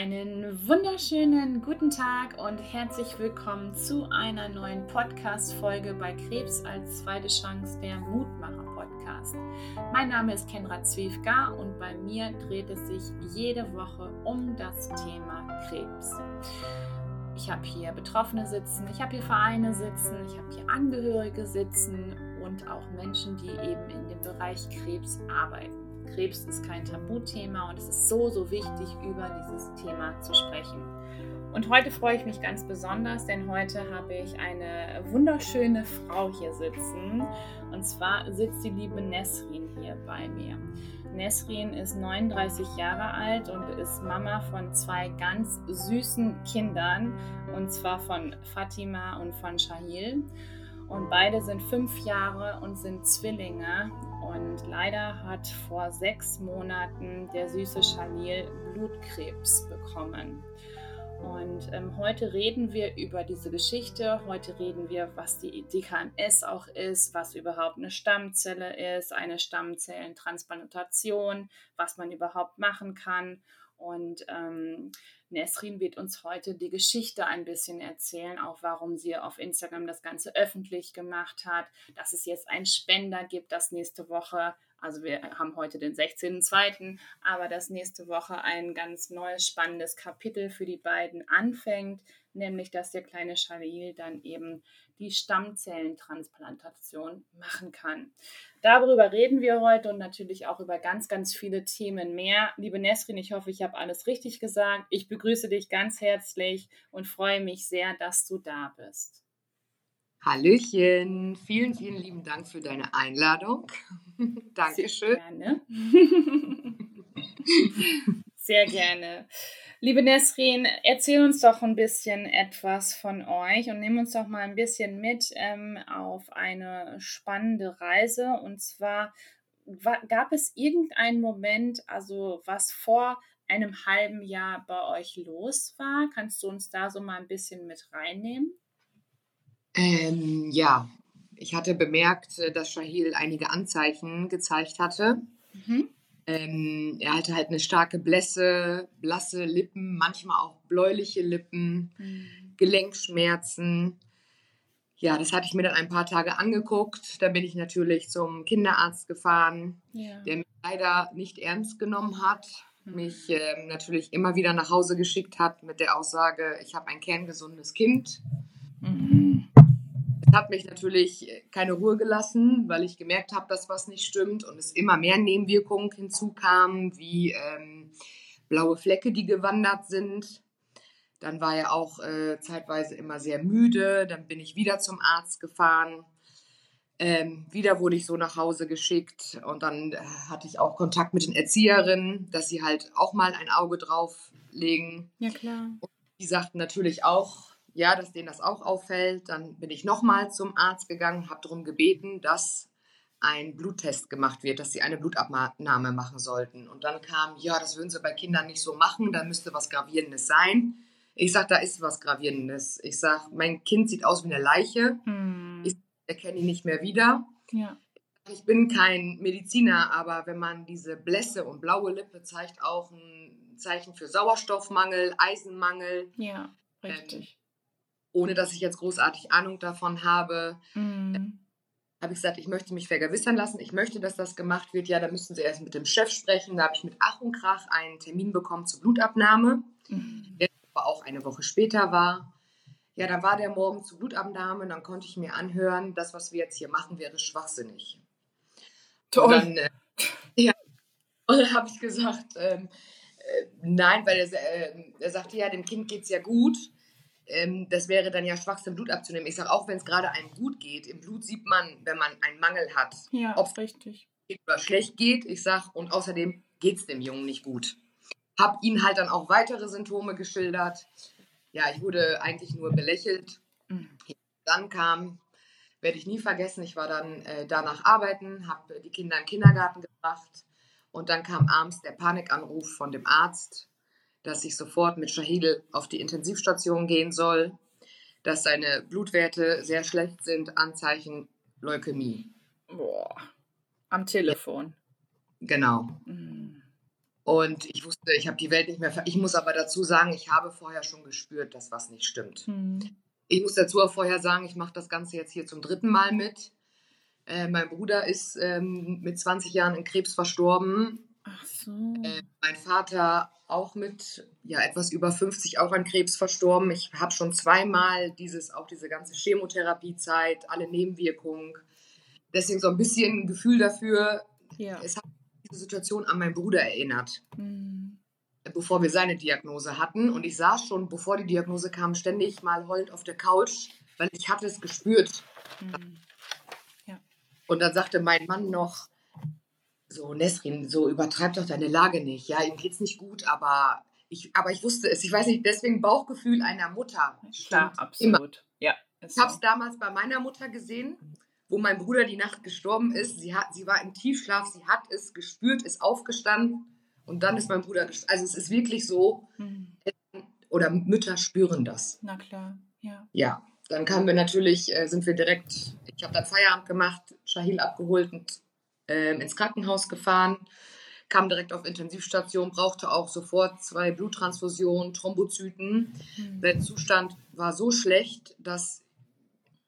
Einen wunderschönen guten Tag und herzlich willkommen zu einer neuen Podcast-Folge bei Krebs als zweite Chance, der Mutmacher-Podcast. Mein Name ist Kenra Zwiefka und bei mir dreht es sich jede Woche um das Thema Krebs. Ich habe hier Betroffene sitzen, ich habe hier Vereine sitzen, ich habe hier Angehörige sitzen und auch Menschen, die eben in dem Bereich Krebs arbeiten. Krebs ist kein Tabuthema und es ist so, so wichtig, über dieses Thema zu sprechen. Und heute freue ich mich ganz besonders, denn heute habe ich eine wunderschöne Frau hier sitzen. Und zwar sitzt die liebe Nesrin hier bei mir. Nesrin ist 39 Jahre alt und ist Mama von zwei ganz süßen Kindern, und zwar von Fatima und von Shahil. Und beide sind fünf Jahre und sind Zwillinge. Und leider hat vor sechs Monaten der süße Chalil Blutkrebs bekommen. Und ähm, heute reden wir über diese Geschichte. Heute reden wir, was die DKMS auch ist, was überhaupt eine Stammzelle ist, eine Stammzellentransplantation, was man überhaupt machen kann. Und ähm, Nesrin wird uns heute die Geschichte ein bisschen erzählen, auch warum sie auf Instagram das Ganze öffentlich gemacht hat, dass es jetzt einen Spender gibt, das nächste Woche, also wir haben heute den 16.02., aber das nächste Woche ein ganz neues, spannendes Kapitel für die beiden anfängt, nämlich dass der kleine Shalil dann eben die Stammzellentransplantation machen kann. Darüber reden wir heute und natürlich auch über ganz, ganz viele Themen mehr. Liebe Nesrin, ich hoffe, ich habe alles richtig gesagt. Ich begrüße dich ganz herzlich und freue mich sehr, dass du da bist. Hallöchen, vielen, vielen lieben Dank für deine Einladung. Dankeschön. Sehr gerne. Sehr gerne. Liebe Nesrin, erzähl uns doch ein bisschen etwas von euch und nimm uns doch mal ein bisschen mit ähm, auf eine spannende Reise. Und zwar gab es irgendeinen Moment, also was vor einem halben Jahr bei euch los war? Kannst du uns da so mal ein bisschen mit reinnehmen? Ähm, ja, ich hatte bemerkt, äh, dass Shahil einige Anzeichen gezeigt hatte. Mhm. Ähm, er hatte halt eine starke Blässe, blasse Lippen, manchmal auch bläuliche Lippen, mhm. Gelenkschmerzen. Ja, das hatte ich mir dann ein paar Tage angeguckt. Da bin ich natürlich zum Kinderarzt gefahren, ja. der mich leider nicht ernst genommen hat, mhm. mich äh, natürlich immer wieder nach Hause geschickt hat mit der Aussage, ich habe ein kerngesundes Kind. Mhm hat mich natürlich keine Ruhe gelassen, weil ich gemerkt habe, dass was nicht stimmt und es immer mehr Nebenwirkungen hinzukamen, wie ähm, blaue Flecke, die gewandert sind. Dann war er auch äh, zeitweise immer sehr müde. Dann bin ich wieder zum Arzt gefahren. Ähm, wieder wurde ich so nach Hause geschickt und dann äh, hatte ich auch Kontakt mit den Erzieherinnen, dass sie halt auch mal ein Auge drauf legen. Ja, klar. Und die sagten natürlich auch, ja, dass denen das auch auffällt. Dann bin ich nochmal zum Arzt gegangen, habe darum gebeten, dass ein Bluttest gemacht wird, dass sie eine Blutabnahme machen sollten. Und dann kam, ja, das würden sie bei Kindern nicht so machen, da müsste was Gravierendes sein. Ich sage, da ist was Gravierendes. Ich sage, mein Kind sieht aus wie eine Leiche. Hm. Ich erkenne ihn nicht mehr wieder. Ja. Ich bin kein Mediziner, aber wenn man diese Blässe und blaue Lippe zeigt, auch ein Zeichen für Sauerstoffmangel, Eisenmangel. Ja, richtig. Ähm, ohne dass ich jetzt großartig Ahnung davon habe. Mhm. Habe ich gesagt, ich möchte mich vergewissern lassen, ich möchte, dass das gemacht wird. Ja, da müssten Sie erst mit dem Chef sprechen. Da habe ich mit Ach und Krach einen Termin bekommen zur Blutabnahme, mhm. der aber auch eine Woche später war. Ja, dann war der morgen zur Blutabnahme, dann konnte ich mir anhören, das, was wir jetzt hier machen, wäre schwachsinnig. Toll. Und dann, äh, ja, und dann habe ich gesagt, ähm, äh, nein, weil er, äh, er sagte, ja, dem Kind geht es ja gut ähm, das wäre dann ja Schwachsinn, Blut abzunehmen. Ich sage, auch wenn es gerade einem gut geht, im Blut sieht man, wenn man einen Mangel hat, ja, ob es richtig oder schlecht geht. Ich sage, und außerdem geht es dem Jungen nicht gut. Hab ihm halt dann auch weitere Symptome geschildert. Ja, ich wurde eigentlich nur belächelt. Mhm. Dann kam, werde ich nie vergessen, ich war dann äh, danach arbeiten, habe die Kinder in den Kindergarten gebracht und dann kam abends der Panikanruf von dem Arzt, dass ich sofort mit Shahidel auf die Intensivstation gehen soll, dass seine Blutwerte sehr schlecht sind, Anzeichen Leukämie. Boah, am Telefon. Genau. Mhm. Und ich wusste, ich habe die Welt nicht mehr. Ver ich muss aber dazu sagen, ich habe vorher schon gespürt, dass was nicht stimmt. Mhm. Ich muss dazu auch vorher sagen, ich mache das Ganze jetzt hier zum dritten Mal mit. Äh, mein Bruder ist ähm, mit 20 Jahren in Krebs verstorben. Ach so. Äh, mein Vater auch mit ja, etwas über 50 auch an Krebs verstorben. Ich habe schon zweimal dieses, auch diese ganze Chemotherapiezeit, alle Nebenwirkungen. Deswegen so ein bisschen ein Gefühl dafür. Ja. Es hat diese Situation an meinen Bruder erinnert. Mhm. Bevor wir seine Diagnose hatten. Und ich saß schon, bevor die Diagnose kam, ständig mal heulend auf der Couch, weil ich hatte es gespürt. Mhm. Und dann sagte mein Mann noch, so, Nesrin, so übertreib doch deine Lage nicht. Ja, ihm geht's nicht gut, aber ich, aber ich wusste es. Ich weiß nicht, deswegen Bauchgefühl einer Mutter. Klar, absolut. Immer. Ja. Ich habe es damals bei meiner Mutter gesehen, wo mein Bruder die Nacht gestorben ist. Sie, hat, sie war im Tiefschlaf, sie hat es gespürt, ist aufgestanden und dann ist mein Bruder gestorben. Also es ist wirklich so, mhm. oder Mütter spüren das. Na klar, ja. Ja, dann kamen wir natürlich, äh, sind wir direkt, ich habe dann Feierabend gemacht, Shahil abgeholt und äh, ins Krankenhaus gefahren, kam direkt auf Intensivstation, brauchte auch sofort zwei Bluttransfusionen, Thrombozyten. Mhm. Der Zustand war so schlecht, dass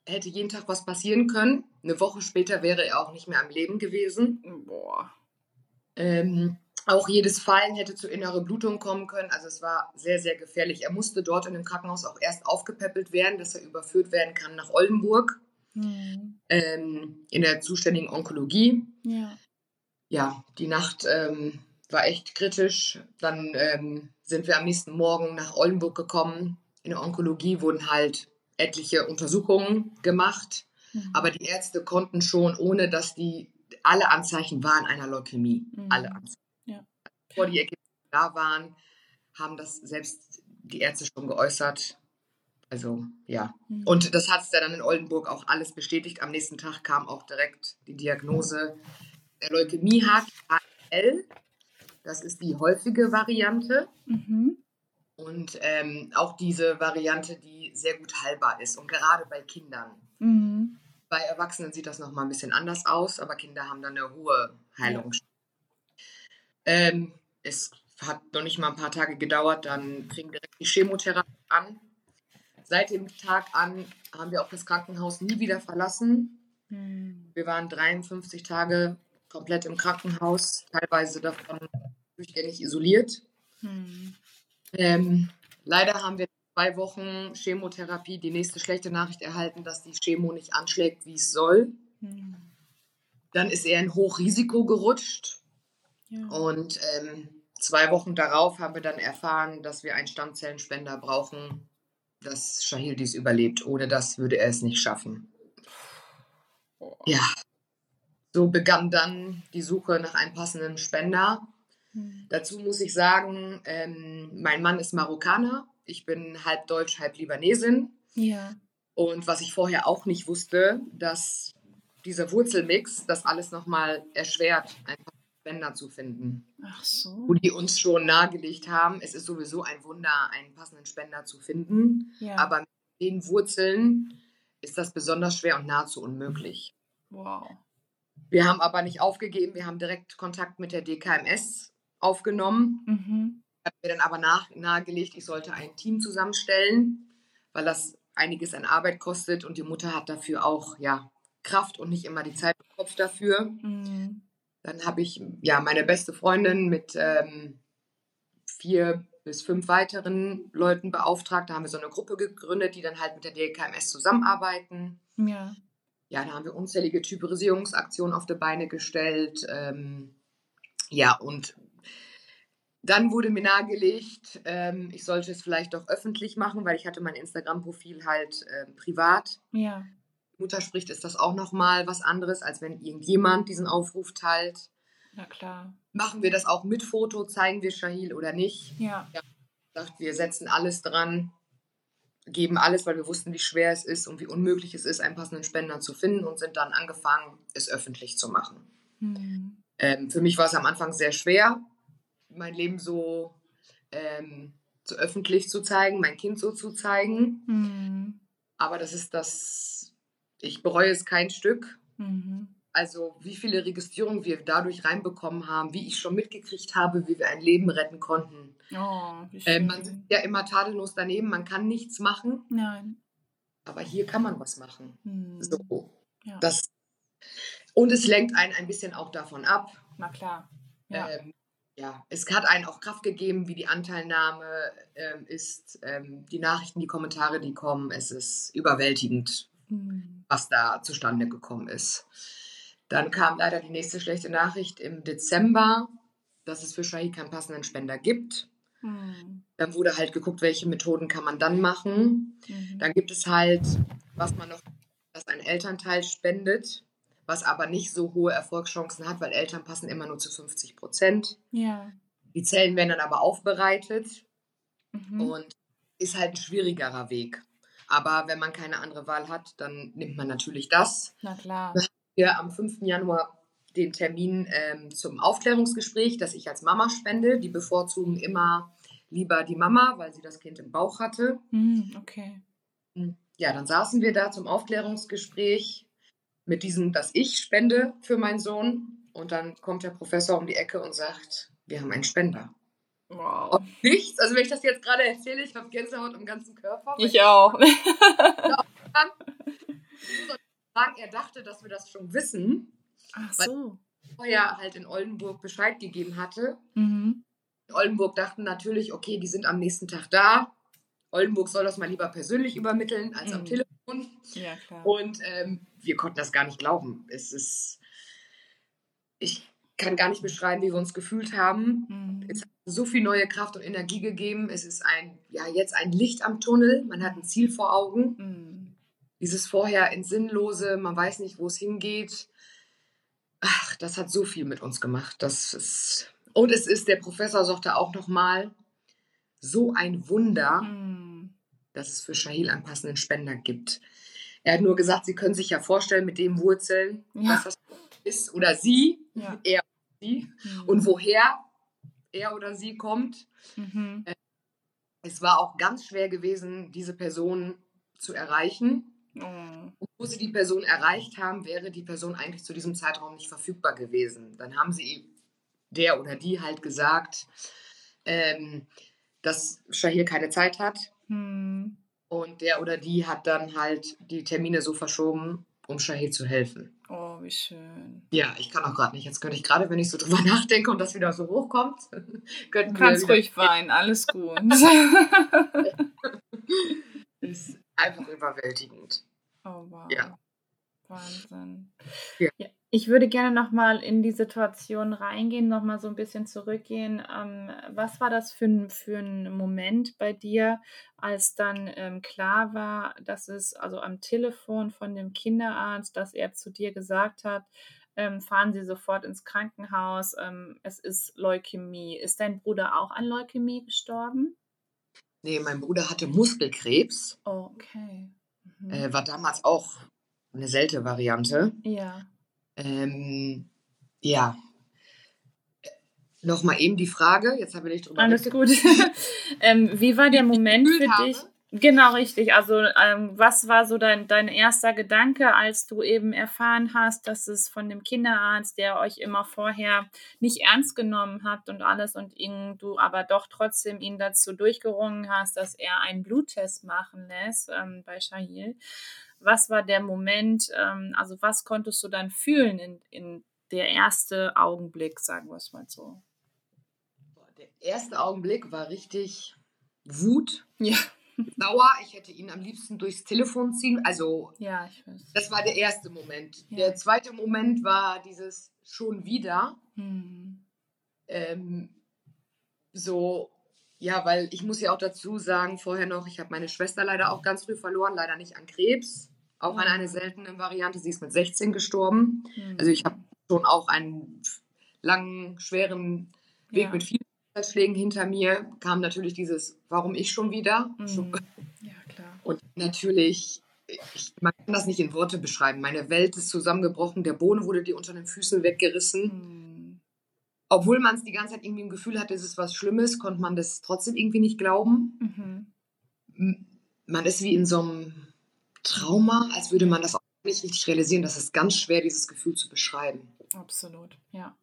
hätte jeden Tag was passieren können. Eine Woche später wäre er auch nicht mehr am Leben gewesen. Boah. Ähm, auch jedes Fallen hätte zu innere Blutung kommen können. Also es war sehr, sehr gefährlich. Er musste dort in dem Krankenhaus auch erst aufgepäppelt werden, dass er überführt werden kann nach Oldenburg mhm. ähm, in der zuständigen Onkologie. Ja, ja die Nacht ähm, war echt kritisch. Dann ähm, sind wir am nächsten Morgen nach Oldenburg gekommen. In der Onkologie wurden halt etliche Untersuchungen gemacht. Mhm. Aber die Ärzte konnten schon, ohne dass die alle Anzeichen waren einer Leukämie. Mhm. Alle Anzeichen bevor die Ergebnisse da waren, haben das selbst die Ärzte schon geäußert. Also ja. Mhm. Und das hat es dann in Oldenburg auch alles bestätigt. Am nächsten Tag kam auch direkt die Diagnose der Leukämie HL. Das ist die häufige Variante. Mhm. Und ähm, auch diese Variante, die sehr gut heilbar ist. Und gerade bei Kindern. Mhm. Bei Erwachsenen sieht das nochmal ein bisschen anders aus, aber Kinder haben dann eine hohe Heilung. Ja. Ähm, es hat noch nicht mal ein paar Tage gedauert, dann fing direkt die Chemotherapie an. Seit dem Tag an haben wir auch das Krankenhaus nie wieder verlassen. Mhm. Wir waren 53 Tage komplett im Krankenhaus, teilweise davon durchgängig isoliert. Mhm. Ähm, leider haben wir zwei Wochen Chemotherapie die nächste schlechte Nachricht erhalten, dass die Chemo nicht anschlägt, wie es soll. Mhm. Dann ist er in Hochrisiko gerutscht. Und ähm, zwei Wochen darauf haben wir dann erfahren, dass wir einen Stammzellenspender brauchen, dass Shahil dies überlebt. Ohne das würde er es nicht schaffen. Oh. Ja. So begann dann die Suche nach einem passenden Spender. Mhm. Dazu muss ich sagen, ähm, mein Mann ist Marokkaner. Ich bin halb Deutsch, halb Libanesin. Ja. Und was ich vorher auch nicht wusste, dass dieser Wurzelmix das alles nochmal erschwert, einfach Spender zu finden. Ach so. Wo die uns schon nahegelegt haben, es ist sowieso ein Wunder, einen passenden Spender zu finden. Ja. Aber mit den Wurzeln ist das besonders schwer und nahezu unmöglich. Wow. Wir haben aber nicht aufgegeben, wir haben direkt Kontakt mit der DKMS aufgenommen. Mhm. Hat mir dann aber nach, nahegelegt, ich sollte ein Team zusammenstellen, weil das einiges an Arbeit kostet und die Mutter hat dafür auch ja, Kraft und nicht immer die Zeit im Kopf dafür. Mhm. Dann habe ich ja meine beste Freundin mit ähm, vier bis fünf weiteren Leuten beauftragt. Da haben wir so eine Gruppe gegründet, die dann halt mit der DKMS zusammenarbeiten. Ja. Ja, da haben wir unzählige Typerisierungsaktionen auf die Beine gestellt. Ähm, ja, und dann wurde mir nahegelegt, ähm, ich sollte es vielleicht doch öffentlich machen, weil ich hatte mein Instagram-Profil halt äh, privat. Ja. Mutter spricht, ist das auch nochmal was anderes, als wenn irgendjemand diesen Aufruf teilt. Na klar. Machen wir das auch mit Foto, zeigen wir Shahil oder nicht? Ja. ja sagt, wir setzen alles dran, geben alles, weil wir wussten, wie schwer es ist und wie unmöglich es ist, einen passenden Spender zu finden und sind dann angefangen, es öffentlich zu machen. Mhm. Ähm, für mich war es am Anfang sehr schwer, mein Leben so, ähm, so öffentlich zu zeigen, mein Kind so zu zeigen. Mhm. Aber das ist das ich bereue es kein Stück. Mhm. Also wie viele Registrierungen wir dadurch reinbekommen haben, wie ich schon mitgekriegt habe, wie wir ein Leben retten konnten. Oh, äh, man sitzt ja immer tadellos daneben, man kann nichts machen. Nein. Aber hier kann man was machen. Hm. So. Ja. Das, und es lenkt einen ein bisschen auch davon ab. Na klar. Ja. Ähm, ja, es hat einen auch Kraft gegeben, wie die Anteilnahme ähm, ist, ähm, die Nachrichten, die Kommentare, die kommen. Es ist überwältigend, mhm. was da zustande gekommen ist. Dann kam leider die nächste schlechte Nachricht im Dezember, dass es für Shahid keinen passenden Spender gibt. Mhm. Dann wurde halt geguckt, welche Methoden kann man dann machen. Mhm. Dann gibt es halt, was man noch, dass ein Elternteil spendet was aber nicht so hohe Erfolgschancen hat, weil Eltern passen immer nur zu 50 Prozent. Ja. Die Zellen werden dann aber aufbereitet mhm. und ist halt ein schwierigerer Weg. Aber wenn man keine andere Wahl hat, dann nimmt man natürlich das. Na klar. Wir am 5. Januar den Termin ähm, zum Aufklärungsgespräch, das ich als Mama spende. Die bevorzugen immer lieber die Mama, weil sie das Kind im Bauch hatte. Mhm, okay. Ja, dann saßen wir da zum Aufklärungsgespräch mit diesem, dass ich spende für meinen Sohn. Und dann kommt der Professor um die Ecke und sagt, wir haben einen Spender. Wow. Nichts. Also wenn ich das jetzt gerade erzähle, ich habe Gänsehaut im ganzen Körper. Ich auch. sagen, er dachte, dass wir das schon wissen. Ach so. Weil vorher halt in Oldenburg Bescheid gegeben hatte. Mhm. In Oldenburg dachten natürlich, okay, die sind am nächsten Tag da. Oldenburg soll das mal lieber persönlich übermitteln als mhm. am Telefon. Ja, klar. Und ähm, wir konnten das gar nicht glauben. Es ist, ich kann gar nicht beschreiben, wie wir uns gefühlt haben. Mhm. Es hat so viel neue Kraft und Energie gegeben. Es ist ein, ja, jetzt ein Licht am Tunnel. Man hat ein Ziel vor Augen. Mhm. Dieses vorher ins Sinnlose, man weiß nicht, wo es hingeht. Ach, das hat so viel mit uns gemacht. Das ist, und es ist, der Professor sagte auch nochmal, so ein Wunder, mhm. dass es für Shahil einen passenden Spender gibt. Er hat nur gesagt, Sie können sich ja vorstellen, mit dem Wurzeln, ja. was das ist, oder sie, ja. er oder sie, mhm. und woher er oder sie kommt. Mhm. Äh, es war auch ganz schwer gewesen, diese Person zu erreichen. Mhm. wo sie die Person erreicht haben, wäre die Person eigentlich zu diesem Zeitraum nicht verfügbar gewesen. Dann haben sie der oder die halt gesagt, ähm, dass Shahir keine Zeit hat. Mhm. Und der oder die hat dann halt die Termine so verschoben, um Shahid zu helfen. Oh, wie schön. Ja, ich kann auch gerade nicht. Jetzt könnte ich gerade, wenn ich so drüber nachdenke und das wieder so hochkommt, könnten Du kannst ruhig weinen, alles gut. ist einfach überwältigend. Oh, wow. Ja. Wahnsinn. Ja. ja. Ich würde gerne noch mal in die Situation reingehen, noch mal so ein bisschen zurückgehen. Ähm, was war das für ein für 'n Moment bei dir, als dann, ähm, klar war, dass es also am Telefon von dem Kinderarzt, dass er zu dir gesagt hat, ähm: „Fahren Sie sofort ins Krankenhaus, ähm, es ist Leukämie.“ Ist dein Bruder auch an Leukämie gestorben? Ne, mein Bruder hatte Muskelkrebs. Okay. Mhm. Äh, war damals auch eine seltene Variante. Ja. Ähm, ja. Nochmal eben die Frage, jetzt habe ich drüber Alles gut. ähm, wie war der Moment für habe? dich? Genau, richtig. Also, ähm, was war so dein, dein erster Gedanke, als du eben erfahren hast, dass es von dem Kinderarzt, der euch immer vorher nicht ernst genommen hat und alles und ihn, du aber doch trotzdem ihn dazu durchgerungen hast, dass er einen Bluttest machen lässt ähm, bei Shahil? Was war der Moment, ähm, also was konntest du dann fühlen in, in der erste Augenblick, sagen wir es mal so? Der erste Augenblick war richtig Wut. Ja. Sauer, ich hätte ihn am liebsten durchs Telefon ziehen. Also, ja, ich weiß. Das war der erste Moment. Ja. Der zweite Moment war dieses schon wieder. Hm. Ähm, so, ja, weil ich muss ja auch dazu sagen, vorher noch, ich habe meine Schwester leider auch ganz früh verloren, leider nicht an Krebs, auch an eine seltene Variante. Sie ist mit 16 gestorben. Mhm. Also ich habe schon auch einen langen, schweren Weg ja. mit vielen Schlägen hinter mir. Kam natürlich dieses, warum ich schon wieder? Mhm. Ja, klar. Und natürlich, ich, man kann das nicht in Worte beschreiben. Meine Welt ist zusammengebrochen, der Boden wurde dir unter den Füßen weggerissen. Mhm. Obwohl man es die ganze Zeit irgendwie im Gefühl hatte, es ist was Schlimmes, konnte man das trotzdem irgendwie nicht glauben. Mhm. Man ist wie in so einem Trauma, als würde man das nicht richtig realisieren, dass es ganz schwer, dieses Gefühl zu beschreiben. Absolut, ja.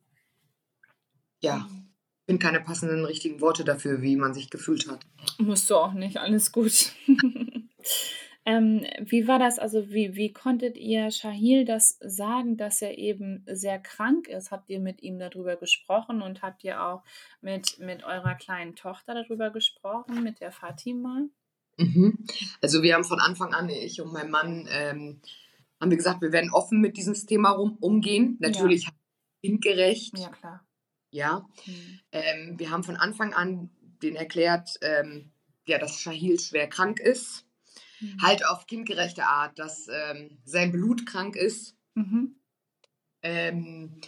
Ja, mhm. ich finde keine passenden richtigen Worte dafür, wie man sich gefühlt hat. Musst du auch nicht, alles gut. ähm, wie war das? Also, wie, wie konntet ihr Shahil das sagen, dass er eben sehr krank ist? Habt ihr mit ihm darüber gesprochen und habt ihr auch mit, mit eurer kleinen Tochter darüber gesprochen, mit der Fatima? Mhm. Also, wir haben von Anfang an, ich und mein Mann, ähm, haben wir gesagt, wir werden offen mit diesem Thema rum, umgehen. Natürlich ja. kindgerecht. Ja, klar. Ja. Mhm. Ähm, wir haben von Anfang an den erklärt, ähm, ja, dass Shahil schwer krank ist. Mhm. Halt auf kindgerechte Art, dass ähm, sein Blut krank ist. Mhm. Ähm,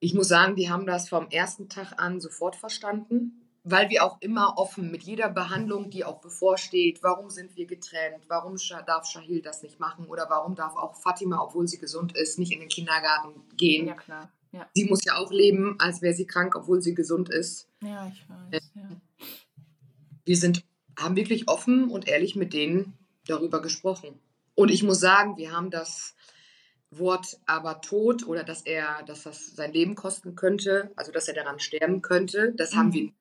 ich muss sagen, die haben das vom ersten Tag an sofort verstanden weil wir auch immer offen mit jeder Behandlung, die auch bevorsteht, warum sind wir getrennt, warum darf Shahil das nicht machen oder warum darf auch Fatima, obwohl sie gesund ist, nicht in den Kindergarten gehen. Ja, klar. Ja. Sie muss ja auch leben, als wäre sie krank, obwohl sie gesund ist. Ja, ich weiß. Ja. Wir sind, haben wirklich offen und ehrlich mit denen darüber gesprochen. Und ich muss sagen, wir haben das Wort aber tot oder dass er, dass das sein Leben kosten könnte, also dass er daran sterben könnte, das mhm. haben wir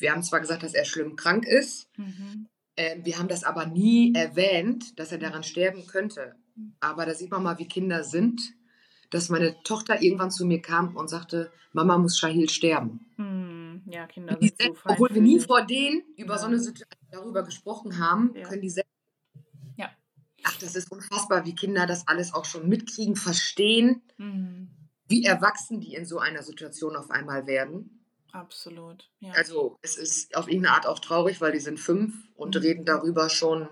wir haben zwar gesagt, dass er schlimm krank ist, mhm. äh, wir haben das aber nie erwähnt, dass er daran sterben könnte. Aber da sieht man mal, wie Kinder sind, dass meine Tochter irgendwann zu mir kam und sagte, Mama muss Shahil sterben. Mhm. Ja, Kinder sind so Obwohl wir nie vor denen über ja. so eine Situation darüber gesprochen haben, ja. können die selbst. Ja. Ach, das ist unfassbar, wie Kinder das alles auch schon mitkriegen, verstehen, mhm. wie erwachsen die in so einer Situation auf einmal werden. Absolut. Ja. Also es ist auf irgendeine Art auch traurig, weil die sind fünf und mhm. reden darüber schon,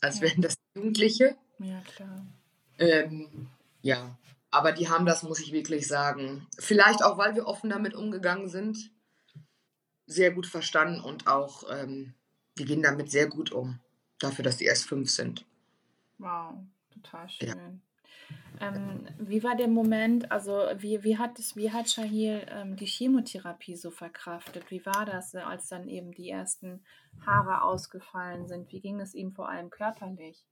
als wären das Jugendliche. Ja, klar. Ähm, ja, aber die haben das, muss ich wirklich sagen, vielleicht auch, weil wir offen damit umgegangen sind, sehr gut verstanden und auch, ähm, die gehen damit sehr gut um, dafür, dass die erst fünf sind. Wow, total schön. Ja. Ähm, wie war der Moment, also wie, wie hat es, wie hat Shahil ähm, die Chemotherapie so verkraftet? Wie war das, äh, als dann eben die ersten Haare ausgefallen sind? Wie ging es ihm vor allem körperlich?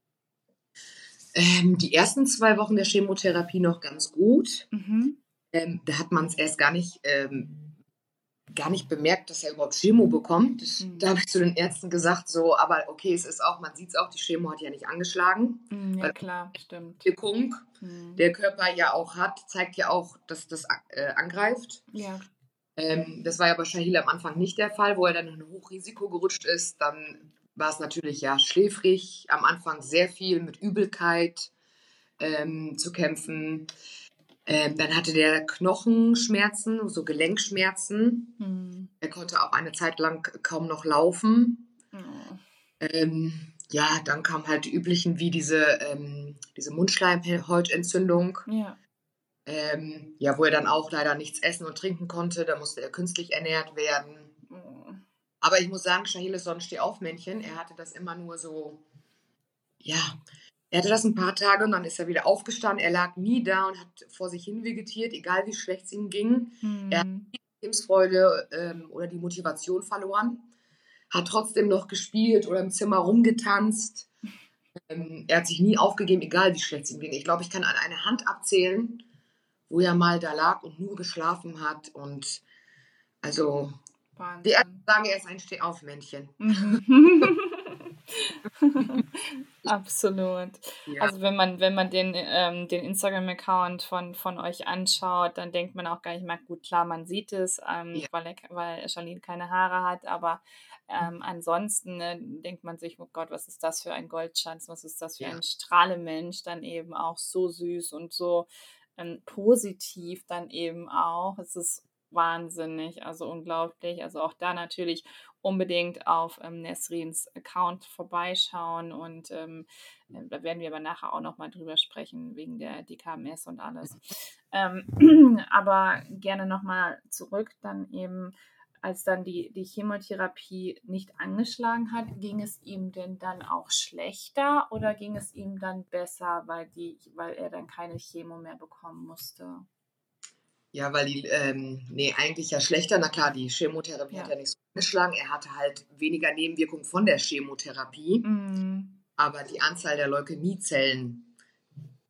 Ähm, die ersten zwei Wochen der Chemotherapie noch ganz gut. Mhm. Ähm, da hat man es erst gar nicht ähm, gar nicht bemerkt, dass er überhaupt Chemo bekommt. Das, mhm. Da habe ich zu den Ärzten gesagt, so, aber okay, es ist auch, man sieht es auch, die Chemo hat ja nicht angeschlagen. Mhm, ja, klar, stimmt. Die Wirkung, mhm. der Körper ja auch hat, zeigt ja auch, dass das äh, angreift. Ja. Ähm, das war ja bei Shahil am Anfang nicht der Fall, wo er dann in ein Hochrisiko gerutscht ist. Dann war es natürlich ja schläfrig, am Anfang sehr viel mit Übelkeit ähm, zu kämpfen. Ähm, dann hatte der Knochenschmerzen, so Gelenkschmerzen. Mhm. Er konnte auch eine Zeit lang kaum noch laufen. Mhm. Ähm, ja, dann kamen halt die üblichen wie diese, ähm, diese Mundschleimhautentzündung. Ja. Ähm, ja, wo er dann auch leider nichts essen und trinken konnte. Da musste er künstlich ernährt werden. Mhm. Aber ich muss sagen, Shahil ist so ein Stehaufmännchen. Er hatte das immer nur so, ja, er hatte das ein paar Tage und dann ist er wieder aufgestanden. Er lag nie da und hat vor sich hin vegetiert, egal wie schlecht es ihm ging. Mhm. Er hat die Lebensfreude ähm, oder die Motivation verloren, hat trotzdem noch gespielt oder im Zimmer rumgetanzt. Ähm, er hat sich nie aufgegeben, egal wie schlecht es ihm ging. Ich glaube, ich kann an eine Hand abzählen, wo er mal da lag und nur geschlafen hat. Und also, Wahnsinn. die sagen, er ist ein Stehaufmännchen. Mhm. Absolut. Ja. Also wenn man, wenn man den, ähm, den Instagram-Account von, von euch anschaut, dann denkt man auch gar nicht mal, gut, klar, man sieht es, ähm, ja. weil, er, weil Charlene keine Haare hat, aber ähm, ansonsten ne, denkt man sich, oh Gott, was ist das für ein Goldschatz, was ist das für ja. ein Strahlemensch, dann eben auch so süß und so ähm, positiv dann eben auch. Es ist wahnsinnig, also unglaublich. Also auch da natürlich unbedingt auf ähm, Nesrins Account vorbeischauen und ähm, äh, da werden wir aber nachher auch nochmal drüber sprechen, wegen der DKMS und alles. Ähm, aber gerne nochmal zurück, dann eben, als dann die, die Chemotherapie nicht angeschlagen hat, ging es ihm denn dann auch schlechter oder ging es ihm dann besser, weil, die, weil er dann keine Chemo mehr bekommen musste? Ja, weil die, ähm, nee, eigentlich ja schlechter. Na klar, die Chemotherapie ja. hat ja nicht so angeschlagen. Er hatte halt weniger Nebenwirkungen von der Chemotherapie. Mhm. aber die Anzahl der Leukämiezellen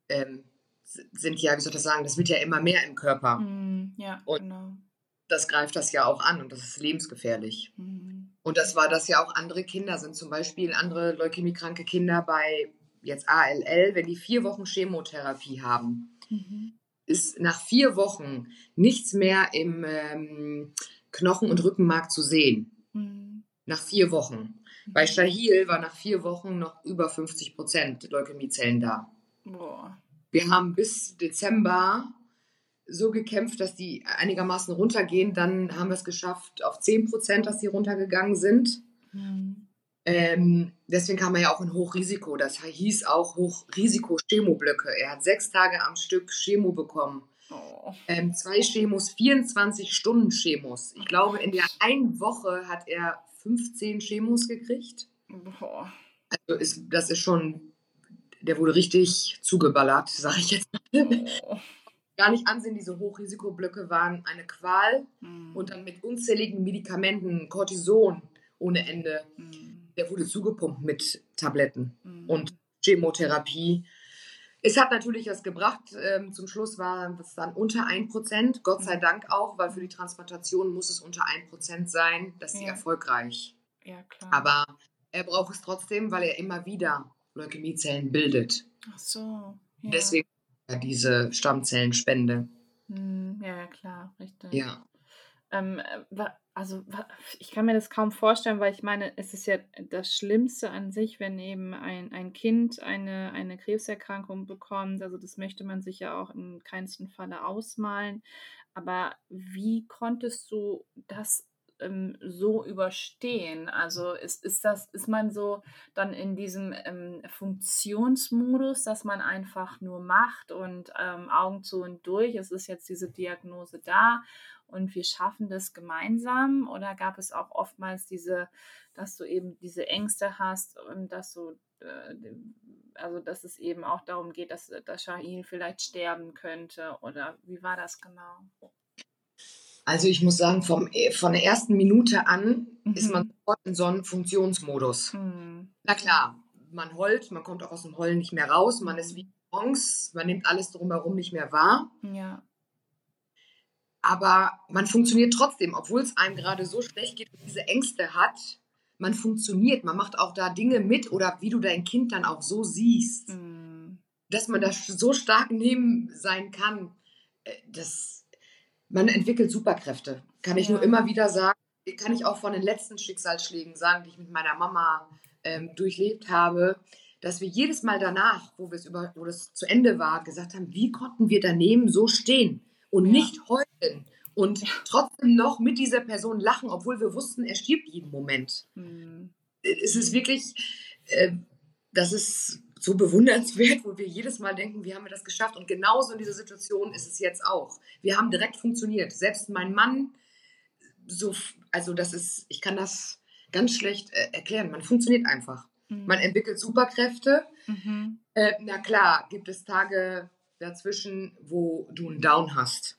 ähm, sind ja, wie soll ich das sagen, das wird ja immer mehr im Körper. Mm, ja, und genau. das greift das ja auch an und das ist lebensgefährlich. Mm. Und das war das ja auch andere Kinder sind, zum Beispiel andere leukämiekranke Kinder bei jetzt ALL, wenn die vier Wochen Chemotherapie haben, mhm. Ist nach vier Wochen nichts mehr im ähm, Knochen- und Rückenmark zu sehen. Mhm. Nach vier Wochen. Bei mhm. Shahil war nach vier Wochen noch über 50 Prozent Leukämiezellen da. Boah. Wir haben bis Dezember so gekämpft, dass die einigermaßen runtergehen. Dann haben wir es geschafft auf 10 Prozent, dass die runtergegangen sind. Mhm. Ähm, deswegen kam er ja auch in Hochrisiko. Das hieß auch Hochrisiko-Chemoblöcke. Er hat sechs Tage am Stück Chemo bekommen. Oh. Ähm, zwei Chemos, 24 Stunden Chemos. Ich glaube, in der einen Woche hat er 15 Chemos gekriegt. Boah. Also ist, das ist schon, der wurde richtig zugeballert, sage ich jetzt. Oh. Gar nicht ansehen, diese Hochrisikoblöcke waren eine Qual mm. und dann mit unzähligen Medikamenten, Cortison ohne Ende. Mm. Der wurde zugepumpt mit Tabletten mm. und Chemotherapie. Es hat natürlich was gebracht. Ähm, zum Schluss war es dann unter 1%. Gott sei mhm. Dank auch, weil für die Transplantation muss es unter 1% sein. Das ist ja. erfolgreich. Ja, klar. Aber er braucht es trotzdem, weil er immer wieder Leukämiezellen bildet. Ach so. Ja. Deswegen diese Stammzellenspende. Hm, ja, klar, richtig. Ja. Ähm, äh, also ich kann mir das kaum vorstellen, weil ich meine, es ist ja das Schlimmste an sich, wenn eben ein, ein Kind eine, eine Krebserkrankung bekommt. Also das möchte man sich ja auch in keinsten Falle ausmalen. Aber wie konntest du das ähm, so überstehen? Also ist, ist das, ist man so dann in diesem ähm, Funktionsmodus, dass man einfach nur macht und ähm, Augen zu und durch, es ist jetzt diese Diagnose da und wir schaffen das gemeinsam? Oder gab es auch oftmals diese, dass du eben diese Ängste hast und dass du äh, also dass es eben auch darum geht, dass, dass Shahin vielleicht sterben könnte oder wie war das genau? Also ich muss sagen, vom, äh, von der ersten Minute an mhm. ist man mhm. sofort in so einem Funktionsmodus. Mhm. Na klar, man heult, man kommt auch aus dem Heulen nicht mehr raus, man ist wie Bronx, man nimmt alles drumherum nicht mehr wahr. Ja. Aber man funktioniert trotzdem, obwohl es einem gerade so schlecht geht und diese Ängste hat. Man funktioniert, man macht auch da Dinge mit oder wie du dein Kind dann auch so siehst, mhm. dass man da so stark neben sein kann. Äh, das man entwickelt Superkräfte. Kann ich ja. nur immer wieder sagen. Kann ich auch von den letzten Schicksalsschlägen sagen, die ich mit meiner Mama ähm, durchlebt habe, dass wir jedes Mal danach, wo, über, wo das zu Ende war, gesagt haben, wie konnten wir daneben so stehen und ja. nicht heulen und trotzdem noch mit dieser Person lachen, obwohl wir wussten, er stirbt jeden Moment. Mhm. Es ist wirklich, äh, das ist so bewundernswert, wo wir jedes Mal denken, wie haben wir das geschafft? Und genauso in dieser Situation ist es jetzt auch. Wir haben direkt funktioniert. Selbst mein Mann, so, also das ist, ich kann das ganz schlecht äh, erklären. Man funktioniert einfach. Mhm. Man entwickelt Superkräfte. Mhm. Äh, na klar, gibt es Tage dazwischen, wo du einen Down hast.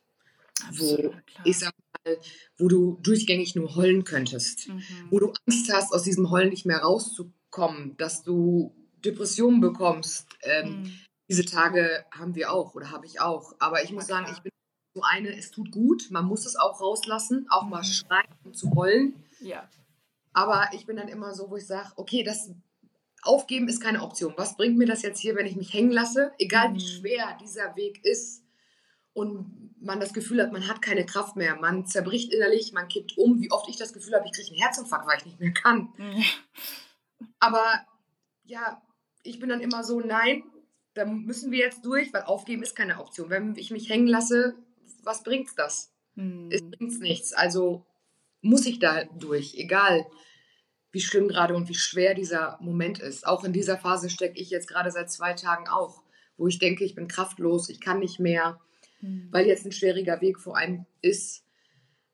Wo, klar. ich sag mal, wo du durchgängig nur heulen könntest. Mhm. Wo du Angst hast, aus diesem Heulen nicht mehr rauszukommen, dass du Depressionen bekommst. Ähm, mhm. Diese Tage haben wir auch oder habe ich auch. Aber ich muss sagen, ich bin so eine, es tut gut, man muss es auch rauslassen, auch mhm. mal schreien, um zu heulen. Ja. Aber ich bin dann immer so, wo ich sage, okay, das Aufgeben ist keine Option. Was bringt mir das jetzt hier, wenn ich mich hängen lasse? Egal wie mhm. schwer dieser Weg ist und man das Gefühl hat, man hat keine Kraft mehr, man zerbricht innerlich, man kippt um. Wie oft ich das Gefühl habe, ich kriege einen Herzinfarkt, weil ich nicht mehr kann. Aber ja, ich bin dann immer so, nein, da müssen wir jetzt durch, weil aufgeben ist keine Option. Wenn ich mich hängen lasse, was bringt's das? Hm. Es bringt nichts. Also muss ich da durch, egal wie schlimm gerade und wie schwer dieser Moment ist. Auch in dieser Phase stecke ich jetzt gerade seit zwei Tagen auch, wo ich denke, ich bin kraftlos, ich kann nicht mehr, hm. weil jetzt ein schwieriger Weg vor einem ist.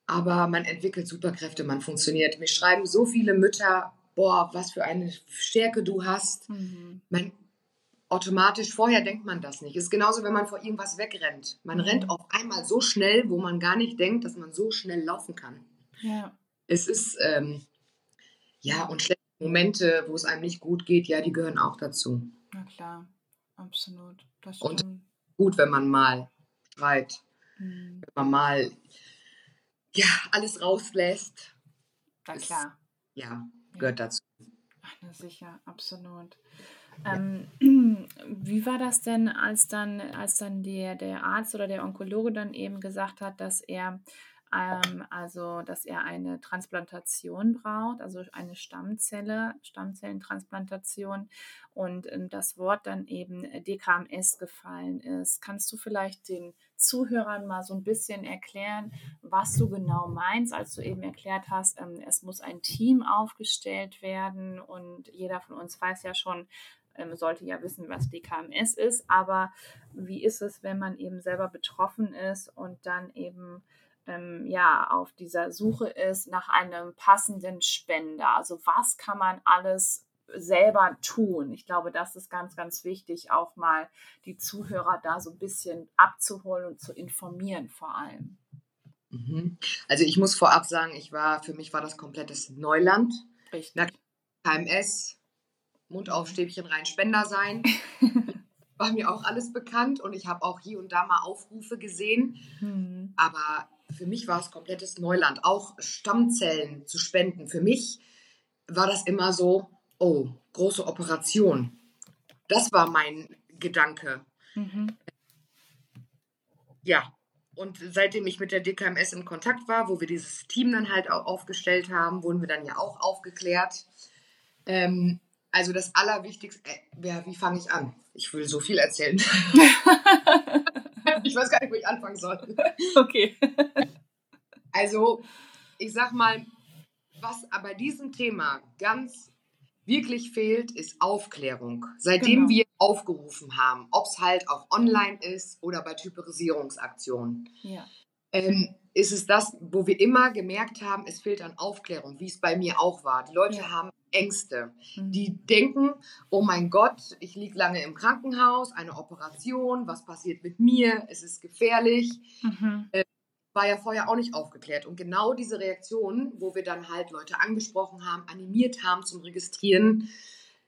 Aber man entwickelt Superkräfte, man funktioniert. Mir schreiben so viele Mütter boah, was für eine Stärke du hast. Mhm. Man, automatisch, vorher denkt man das nicht. Es ist genauso, wenn man vor irgendwas wegrennt. Man mhm. rennt auf einmal so schnell, wo man gar nicht denkt, dass man so schnell laufen kann. Ja. Es ist, ähm, ja, und schlechte Momente, wo es einem nicht gut geht, ja, die gehören auch dazu. Na klar, absolut. Und gut, wenn man mal schreit, mhm. wenn man mal ja, alles rauslässt. Na klar. Ist, ja, gehört ja. dazu. Na sicher, absolut. Ähm, wie war das denn, als dann, als dann der, der Arzt oder der Onkologe dann eben gesagt hat, dass er ähm, also dass er eine Transplantation braucht, also eine Stammzelle, Stammzellentransplantation. Und ähm, das Wort dann eben DKMS gefallen ist. Kannst du vielleicht den Zuhörern mal so ein bisschen erklären, was du genau meinst, als du eben erklärt hast, ähm, es muss ein Team aufgestellt werden und jeder von uns weiß ja schon, ähm, sollte ja wissen, was DKMS ist, aber wie ist es, wenn man eben selber betroffen ist und dann eben ähm, ja auf dieser Suche ist nach einem passenden Spender? Also was kann man alles selber tun? Ich glaube, das ist ganz, ganz wichtig, auch mal die Zuhörer da so ein bisschen abzuholen und zu informieren vor allem. Mhm. Also ich muss vorab sagen, ich war, für mich war das komplettes Neuland. Richtig. KMS, Mund auf, Stäbchen rein, Spender sein. war mir auch alles bekannt und ich habe auch hier und da mal Aufrufe gesehen. Mhm. Aber für mich war es komplettes Neuland. Auch Stammzellen zu spenden. Für mich war das immer so, oh, große Operation. Das war mein Gedanke. Mhm. Ja, und seitdem ich mit der DKMS in Kontakt war, wo wir dieses Team dann halt auch aufgestellt haben, wurden wir dann ja auch aufgeklärt. Ähm, also das Allerwichtigste, äh, ja, wie fange ich an? Ich will so viel erzählen. ich weiß gar nicht, wo ich anfangen soll. Okay. Also, ich sag mal, was aber diesem Thema ganz wirklich fehlt, ist Aufklärung. Seitdem genau. wir aufgerufen haben, ob es halt auch online ist oder bei Typerisierungsaktionen. Ja. Ähm, ist es das, wo wir immer gemerkt haben, es fehlt an Aufklärung, wie es bei mir auch war. Die Leute ja. haben Ängste. Mhm. Die denken, oh mein Gott, ich liege lange im Krankenhaus, eine Operation, was passiert mit mir, es ist gefährlich. Mhm. Äh, war ja vorher auch nicht aufgeklärt. Und genau diese Reaktion, wo wir dann halt Leute angesprochen haben, animiert haben zum Registrieren,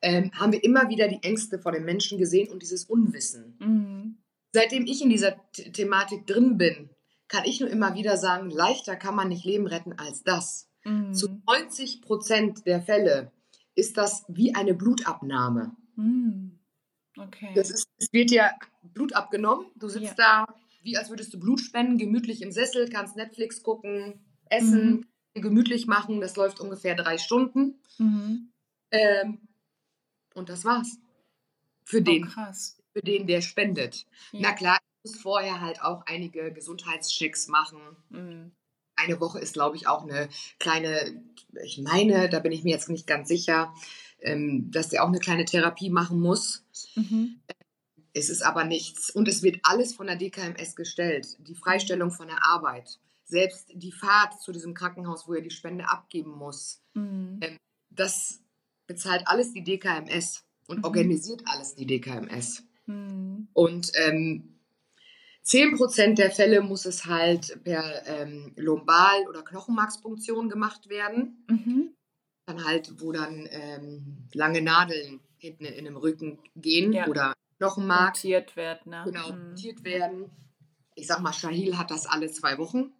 ähm, haben wir immer wieder die Ängste vor den Menschen gesehen und dieses Unwissen. Mhm. Seitdem ich in dieser The Thematik drin bin, kann ich nur immer wieder sagen, leichter kann man nicht Leben retten als das. Mhm. Zu 90 Prozent der Fälle ist das wie eine Blutabnahme. Mhm. Okay. Das ist, es wird dir Blut abgenommen, du sitzt ja. da wie als würdest du Blut spenden, gemütlich im Sessel, kannst Netflix gucken, essen, mhm. gemütlich machen. Das läuft ungefähr drei Stunden. Mhm. Ähm, und das war's. Für den, oh, für den, der spendet. Ja. Na klar, muss vorher halt auch einige Gesundheitschecks machen. Mhm. Eine Woche ist, glaube ich, auch eine kleine, ich meine, da bin ich mir jetzt nicht ganz sicher, ähm, dass der auch eine kleine Therapie machen muss. Mhm. Es ist aber nichts. Und es wird alles von der DKMS gestellt. Die Freistellung von der Arbeit. Selbst die Fahrt zu diesem Krankenhaus, wo er die Spende abgeben muss. Mhm. Ähm, das bezahlt alles die DKMS und mhm. organisiert alles die DKMS. Mhm. Und ähm, 10% der Fälle muss es halt per ähm, Lumbal- oder Knochenmarkspunktion gemacht werden. Mhm. Dann halt, wo dann ähm, lange Nadeln hinten in, dem Rücken gehen ja. oder Knochenmark. Montiert wird, ne? Genau, mhm. werden. Ich sag mal, Shahil hat das alle zwei Wochen.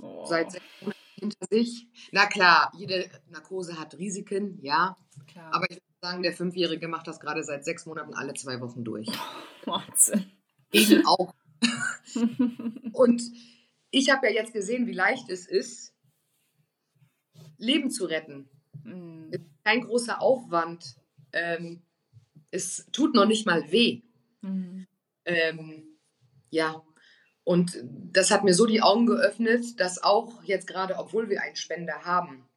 Oh. Seit sechs Monaten hinter sich. Na klar, jede Narkose hat Risiken, ja. Klar. Aber ich würde sagen, der Fünfjährige macht das gerade seit sechs Monaten alle zwei Wochen durch. Wahnsinn. Ich auch. Und ich habe ja jetzt gesehen, wie leicht es ist, Leben zu retten. Mhm. Kein großer Aufwand. Ähm, es tut noch nicht mal weh. Mhm. Ähm, ja, und das hat mir so die Augen geöffnet, dass auch jetzt gerade, obwohl wir einen Spender haben,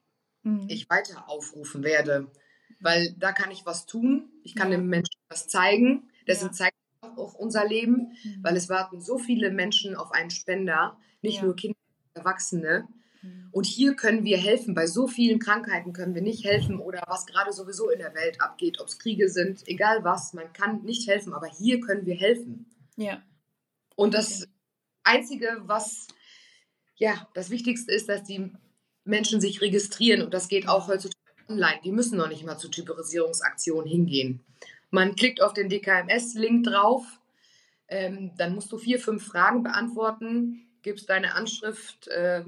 mhm. ich weiter aufrufen werde. Weil da kann ich was tun, ich kann ja. dem Menschen was zeigen. Deswegen ja. zeigt auch unser Leben, mhm. weil es warten so viele Menschen auf einen Spender, nicht ja. nur Kinder, Erwachsene. Mhm. Und hier können wir helfen. Bei so vielen Krankheiten können wir nicht helfen oder was gerade sowieso in der Welt abgeht, ob es Kriege sind, egal was, man kann nicht helfen, aber hier können wir helfen. Ja. Und das okay. Einzige, was, ja, das Wichtigste ist, dass die Menschen sich registrieren und das geht auch heutzutage online, die müssen noch nicht mal zur Typerisierungsaktion hingehen. Man klickt auf den DKMS-Link drauf, ähm, dann musst du vier, fünf Fragen beantworten, gibst deine Anschrift äh,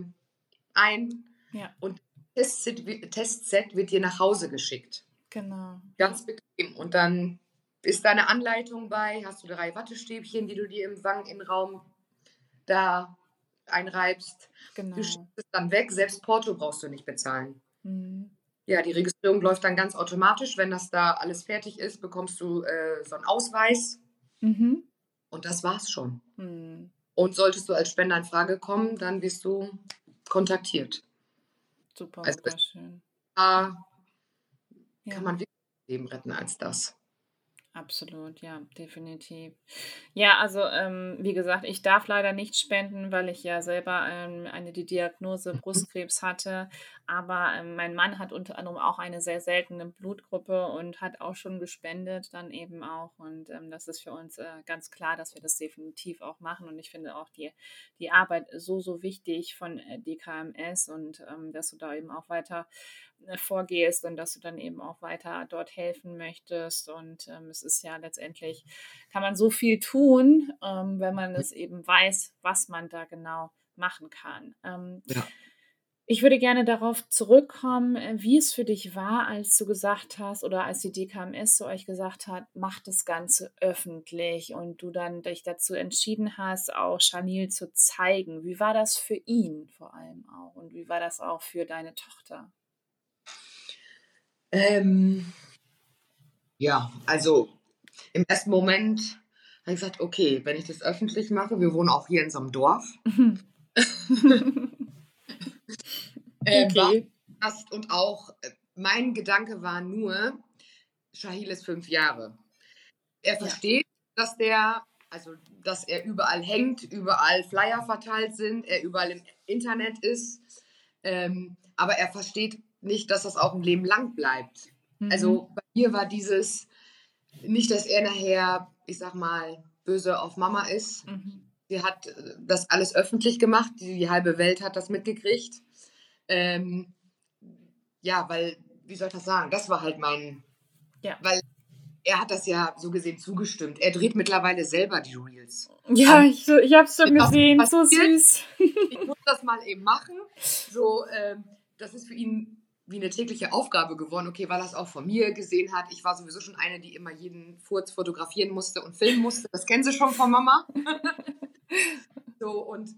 ein ja. und Testset, Testset wird dir nach Hause geschickt. Genau. Ganz bequem. Und dann ist deine Anleitung bei, hast du drei Wattestäbchen, die du dir im Wangeninraum da einreibst. Genau. Du schickst es dann weg, selbst Porto brauchst du nicht bezahlen. Mhm. Ja, die Registrierung läuft dann ganz automatisch. Wenn das da alles fertig ist, bekommst du äh, so einen Ausweis. Mhm. Und das war's schon. Mhm. Und solltest du als Spender in Frage kommen, dann wirst du kontaktiert. Super, also schön. Da ja. kann man wirklich Leben retten als das. Absolut, ja, definitiv. Ja, also ähm, wie gesagt, ich darf leider nicht spenden, weil ich ja selber ähm, eine die Diagnose. Brustkrebs hatte. Aber ähm, mein Mann hat unter anderem auch eine sehr seltene Blutgruppe und hat auch schon gespendet, dann eben auch. Und ähm, das ist für uns äh, ganz klar, dass wir das definitiv auch machen. Und ich finde auch die, die Arbeit so, so wichtig von äh, DKMS und ähm, dass du da eben auch weiter vorgehst und dass du dann eben auch weiter dort helfen möchtest. Und ähm, es ist ja letztendlich, kann man so viel tun, ähm, wenn man es eben weiß, was man da genau machen kann. Ähm, ja. Ich würde gerne darauf zurückkommen, äh, wie es für dich war, als du gesagt hast oder als die DKMS zu euch gesagt hat, mach das Ganze öffentlich und du dann dich dazu entschieden hast, auch Chanil zu zeigen. Wie war das für ihn vor allem auch und wie war das auch für deine Tochter? Ähm, ja, also im ersten Moment habe ich gesagt, okay, wenn ich das öffentlich mache, wir wohnen auch hier in so einem Dorf. äh, okay. und auch äh, mein Gedanke war nur, Shahil ist fünf Jahre. Er versteht, ja. dass der, also dass er überall hängt, überall Flyer verteilt sind, er überall im Internet ist. Ähm, aber er versteht nicht, dass das auch ein Leben lang bleibt. Mhm. Also bei mir war dieses nicht, dass er nachher, ich sag mal, böse auf Mama ist. Mhm. Sie hat äh, das alles öffentlich gemacht, die halbe Welt hat das mitgekriegt. Ähm, ja, weil, wie soll ich das sagen? Das war halt mein. Ja. Weil er hat das ja so gesehen zugestimmt. Er dreht mittlerweile selber die Reels. Ja, um, ich, ich habe es schon gesehen, so süß. ich muss das mal eben machen. So, ähm, das ist für ihn wie eine tägliche Aufgabe geworden, okay, weil er es auch von mir gesehen hat. Ich war sowieso schon eine, die immer jeden Furz fotografieren musste und filmen musste. Das kennen sie schon von Mama. so, und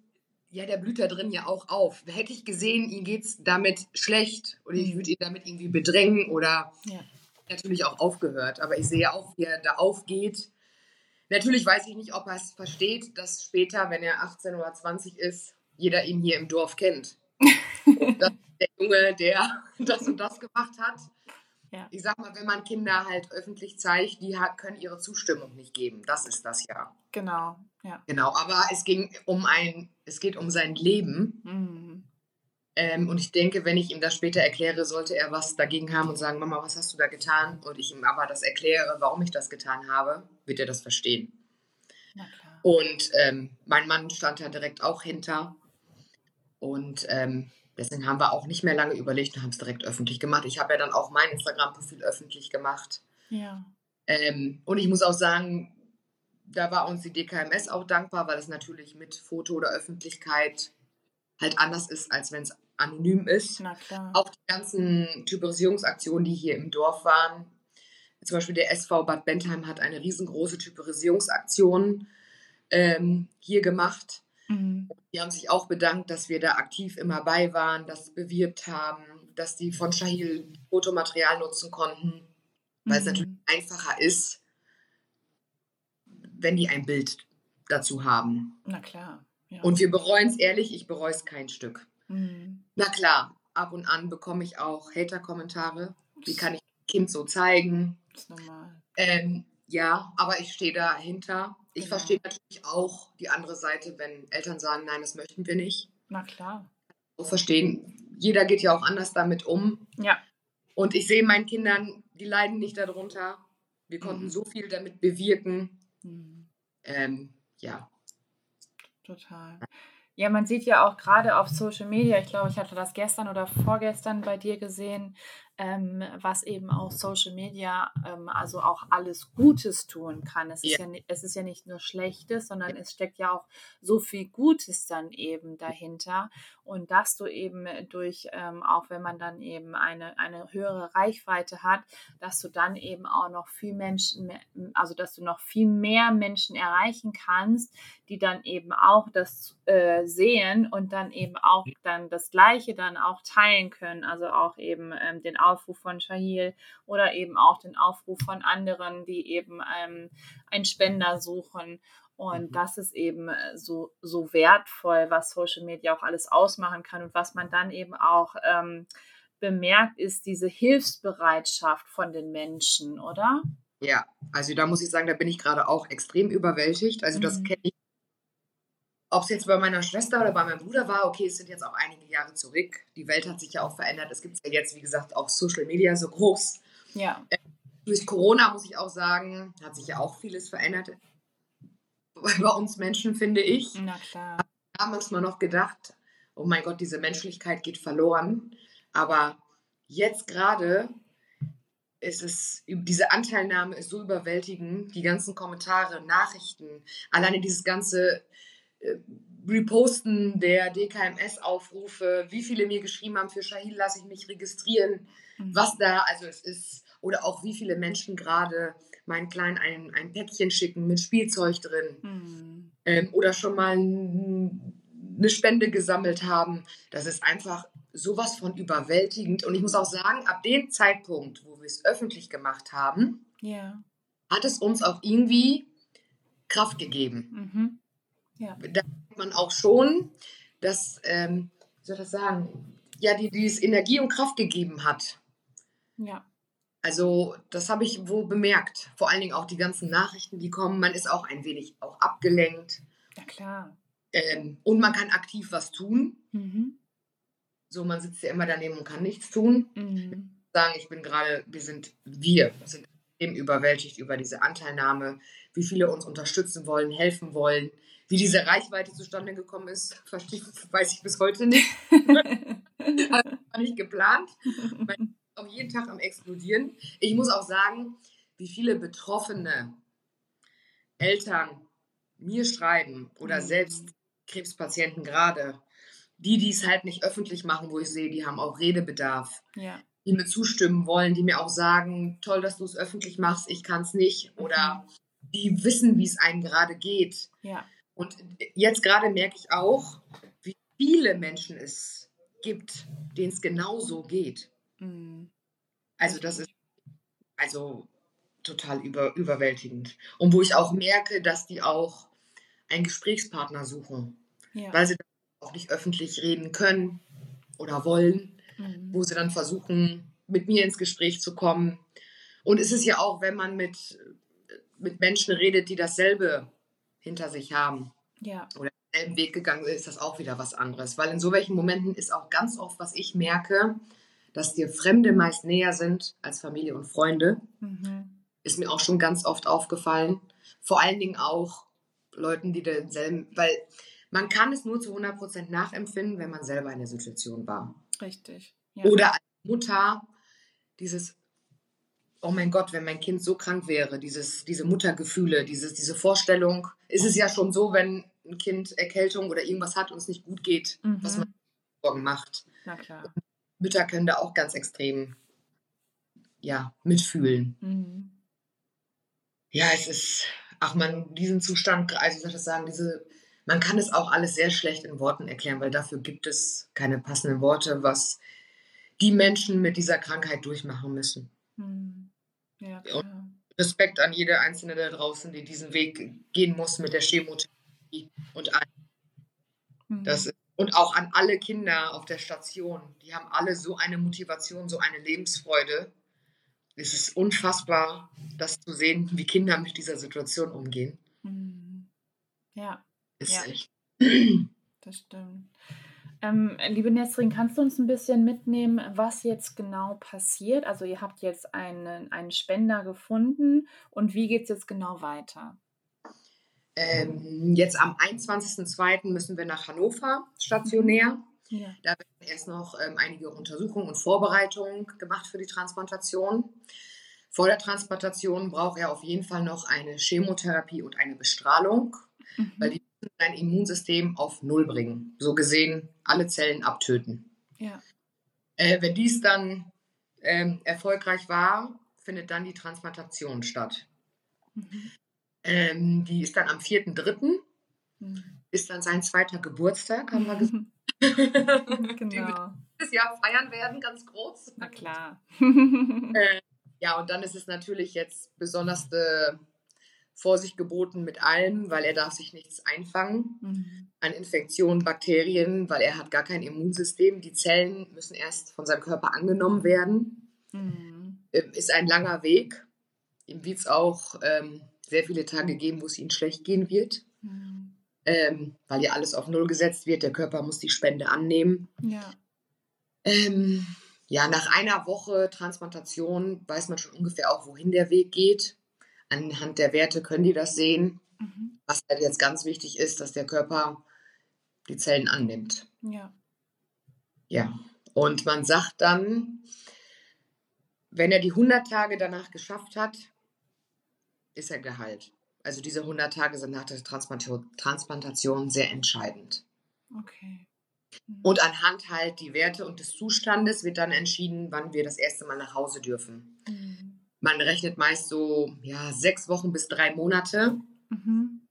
ja, der blüht da drin ja auch auf. Hätte ich gesehen, ihm geht es damit schlecht oder ich mhm. würde ihn damit irgendwie bedrängen oder ja. natürlich auch aufgehört. Aber ich sehe auch, wie er da aufgeht. Natürlich weiß ich nicht, ob er es versteht, dass später, wenn er 18 oder 20 ist, jeder ihn hier im Dorf kennt. Das der Junge, der das und das gemacht hat. Ja. Ich sag mal, wenn man Kinder halt öffentlich zeigt, die können ihre Zustimmung nicht geben. Das ist das ja. Genau, ja. Genau, aber es ging um ein, es geht um sein Leben. Mhm. Ähm, und ich denke, wenn ich ihm das später erkläre, sollte er was dagegen haben und sagen, Mama, was hast du da getan? Und ich ihm aber das erkläre, warum ich das getan habe, wird er das verstehen. Und ähm, mein Mann stand da direkt auch hinter. Und ähm, Deswegen haben wir auch nicht mehr lange überlegt und haben es direkt öffentlich gemacht. Ich habe ja dann auch mein Instagram-Profil öffentlich gemacht. Ja. Ähm, und ich muss auch sagen, da war uns die DKMS auch dankbar, weil es natürlich mit Foto oder Öffentlichkeit halt anders ist, als wenn es anonym ist. Na klar. Auch die ganzen Typerisierungsaktionen, die hier im Dorf waren. Zum Beispiel der SV Bad Bentheim hat eine riesengroße Typerisierungsaktion ähm, hier gemacht. Mhm. Die haben sich auch bedankt, dass wir da aktiv immer bei waren, das bewirbt haben, dass die von Shahil Fotomaterial nutzen konnten, weil mhm. es natürlich einfacher ist, wenn die ein Bild dazu haben. Na klar. Ja. Und wir bereuen es ehrlich, ich bereue es kein Stück. Mhm. Na klar, ab und an bekomme ich auch Hater-Kommentare. Wie kann ich Kind so zeigen? Das ist normal. Ähm, ja, aber ich stehe dahinter. Ich genau. verstehe natürlich auch die andere Seite, wenn Eltern sagen, nein, das möchten wir nicht. Na klar. Auch verstehen. Jeder geht ja auch anders damit um. Ja. Und ich sehe meinen Kindern, die leiden nicht darunter. Wir konnten mhm. so viel damit bewirken. Mhm. Ähm, ja. Total. Ja, man sieht ja auch gerade auf Social Media, ich glaube, ich hatte das gestern oder vorgestern bei dir gesehen, ähm, was eben auch Social Media, ähm, also auch alles Gutes tun kann. Es, ja. Ist ja, es ist ja nicht nur Schlechtes, sondern es steckt ja auch so viel Gutes dann eben dahinter. Und dass du eben durch, ähm, auch wenn man dann eben eine, eine höhere Reichweite hat, dass du dann eben auch noch viel Menschen, also dass du noch viel mehr Menschen erreichen kannst, die dann eben auch das äh, sehen und dann eben auch dann das Gleiche dann auch teilen können. Also auch eben ähm, den Aufruf von Shahil oder eben auch den Aufruf von anderen, die eben ähm, einen Spender suchen. Und mhm. das ist eben äh, so, so wertvoll, was Social Media auch alles ausmachen kann und was man dann eben auch ähm, bemerkt, ist diese Hilfsbereitschaft von den Menschen, oder? Ja, also da muss ich sagen, da bin ich gerade auch extrem überwältigt. Also das mhm. kenne ich ob es jetzt bei meiner Schwester oder bei meinem Bruder war, okay, es sind jetzt auch einige Jahre zurück. Die Welt hat sich ja auch verändert. Es gibt ja jetzt, wie gesagt, auch Social Media so groß. Ja. Äh, durch Corona muss ich auch sagen, hat sich ja auch vieles verändert. Bei uns Menschen, finde ich. Na klar. Damals mal noch gedacht, oh mein Gott, diese Menschlichkeit geht verloren. Aber jetzt gerade ist es, diese Anteilnahme ist so überwältigend, die ganzen Kommentare, Nachrichten, alleine dieses ganze Reposten der DKMS-Aufrufe, wie viele mir geschrieben haben, für Shahil lasse ich mich registrieren, mhm. was da, also es ist, oder auch wie viele Menschen gerade meinen Kleinen ein, ein Päckchen schicken mit Spielzeug drin mhm. ähm, oder schon mal eine Spende gesammelt haben. Das ist einfach sowas von überwältigend. Und ich muss auch sagen, ab dem Zeitpunkt, wo wir es öffentlich gemacht haben, ja. hat es uns auch irgendwie Kraft gegeben. Mhm. Ja. Da merkt man auch schon, dass, ähm, wie soll ich das sagen, ja, die, die es Energie und Kraft gegeben hat. Ja. Also, das habe ich wohl bemerkt. Vor allen Dingen auch die ganzen Nachrichten, die kommen. Man ist auch ein wenig auch abgelenkt. Ja, klar. Ähm, und man kann aktiv was tun. Mhm. So, man sitzt ja immer daneben und kann nichts tun. Mhm. Sagen, ich bin gerade, wir sind, wir sind eben überwältigt über diese Anteilnahme, wie viele uns unterstützen wollen, helfen wollen. Wie diese Reichweite zustande gekommen ist, verstehe, weiß ich bis heute nicht. also, war nicht geplant. Mein auch jeden Tag am explodieren. Ich muss auch sagen, wie viele betroffene Eltern mir schreiben oder mhm. selbst Krebspatienten gerade, die dies halt nicht öffentlich machen, wo ich sehe, die haben auch Redebedarf. Ja. Die mir zustimmen wollen, die mir auch sagen, toll, dass du es öffentlich machst, ich kann es nicht. Oder mhm. die wissen, wie es einem gerade geht. Ja. Und jetzt gerade merke ich auch, wie viele Menschen es gibt, denen es genauso geht. Mhm. Also das ist also total über, überwältigend. Und wo ich auch merke, dass die auch einen Gesprächspartner suchen, ja. weil sie auch nicht öffentlich reden können oder wollen, mhm. wo sie dann versuchen, mit mir ins Gespräch zu kommen. Und es ist ja auch, wenn man mit, mit Menschen redet, die dasselbe hinter sich haben ja. oder denselben Weg gegangen sind, ist das auch wieder was anderes. Weil in so welchen Momenten ist auch ganz oft, was ich merke, dass dir Fremde meist näher sind als Familie und Freunde. Mhm. Ist mir auch schon ganz oft aufgefallen. Vor allen Dingen auch Leuten, die denselben, weil man kann es nur zu 100% nachempfinden, wenn man selber in der Situation war. Richtig. Ja. Oder als Mutter dieses, oh mein Gott, wenn mein Kind so krank wäre, dieses, diese Muttergefühle, dieses, diese Vorstellung, ist es ja schon so, wenn ein Kind Erkältung oder irgendwas hat und es nicht gut geht, mhm. was man Sorgen macht. Na klar. Mütter können da auch ganz extrem ja, mitfühlen. Mhm. Ja, es ist, ach man, diesen Zustand, also ich soll das sagen, diese, man kann es auch alles sehr schlecht in Worten erklären, weil dafür gibt es keine passenden Worte, was die Menschen mit dieser Krankheit durchmachen müssen. Mhm. Ja, Respekt an jede Einzelne da draußen, die diesen Weg gehen muss mit der Chemotherapie und allem. Mhm. Das ist und auch an alle Kinder auf der Station. Die haben alle so eine Motivation, so eine Lebensfreude. Es ist unfassbar, das zu sehen, wie Kinder mit dieser Situation umgehen. Mhm. Ja. Ist ja. echt. Das stimmt. Ähm, liebe Nesrin, kannst du uns ein bisschen mitnehmen, was jetzt genau passiert? Also ihr habt jetzt einen, einen Spender gefunden und wie geht es jetzt genau weiter? Ähm, jetzt am 21.02. müssen wir nach Hannover stationär. Ja. Da werden erst noch ähm, einige Untersuchungen und Vorbereitungen gemacht für die Transplantation. Vor der Transplantation braucht er auf jeden Fall noch eine Chemotherapie und eine Bestrahlung, mhm. weil die sein Immunsystem auf Null bringen. So gesehen alle Zellen abtöten. Ja. Äh, wenn dies dann ähm, erfolgreich war, findet dann die Transplantation statt. Mhm. Ähm, die ist dann am 4.3. Mhm. Ist dann sein zweiter Geburtstag, haben wir gesagt. genau. dieses Jahr feiern werden, ganz groß. Na klar. äh, ja, und dann ist es natürlich jetzt besonders äh, Vorsicht geboten mit allem, weil er darf sich nichts einfangen mhm. an Infektionen, Bakterien, weil er hat gar kein Immunsystem. Die Zellen müssen erst von seinem Körper angenommen werden. Mhm. Ähm, ist ein langer Weg. Ihm wird es auch ähm, sehr viele Tage geben, wo es ihm schlecht gehen wird. Mhm. Ähm, weil ja alles auf Null gesetzt wird. Der Körper muss die Spende annehmen. Ja. Ähm, ja, nach einer Woche Transplantation weiß man schon ungefähr auch, wohin der Weg geht anhand der Werte können die das sehen. Mhm. Was halt jetzt ganz wichtig ist, dass der Körper die Zellen annimmt. Ja. Ja. Und man sagt dann, wenn er die 100 Tage danach geschafft hat, ist er geheilt. Also diese 100 Tage sind nach der Transplantation sehr entscheidend. Okay. Mhm. Und anhand halt die Werte und des Zustandes wird dann entschieden, wann wir das erste Mal nach Hause dürfen. Mhm. Man rechnet meist so ja, sechs Wochen bis drei Monate. Mhm.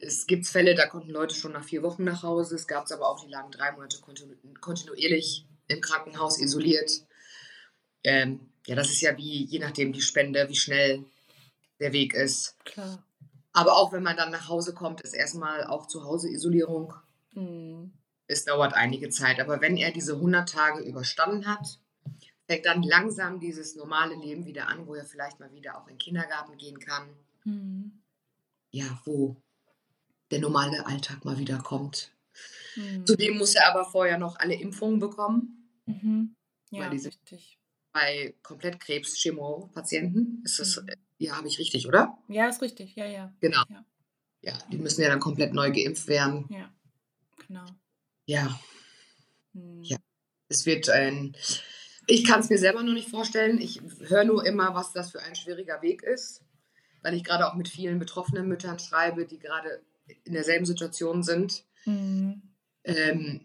Es gibt Fälle, da konnten Leute schon nach vier Wochen nach Hause. Es gab es aber auch, die lagen drei Monate kontinu kontinuierlich im Krankenhaus isoliert. Ähm, ja, das ist ja wie, je nachdem die Spende, wie schnell der Weg ist. Klar. Aber auch wenn man dann nach Hause kommt, ist erstmal auch zu Hause Isolierung. Mhm. Es dauert einige Zeit. Aber wenn er diese 100 Tage überstanden hat, fängt dann langsam dieses normale Leben wieder an, wo er vielleicht mal wieder auch in den Kindergarten gehen kann. Mhm. Ja, wo der normale Alltag mal wieder kommt. Mhm. Zudem muss er aber vorher noch alle Impfungen bekommen. Mhm. Ja, richtig. Bei Komplettkrebs, Chemo-Patienten ist das, mhm. ja, habe ich richtig, oder? Ja, ist richtig, ja, ja. Genau. Ja. ja, die müssen ja dann komplett neu geimpft werden. Ja, genau. Ja. Mhm. Ja, es wird ein ich kann es mir selber noch nicht vorstellen. Ich höre nur immer, was das für ein schwieriger Weg ist, weil ich gerade auch mit vielen betroffenen Müttern schreibe, die gerade in derselben Situation sind. Mhm. Ähm,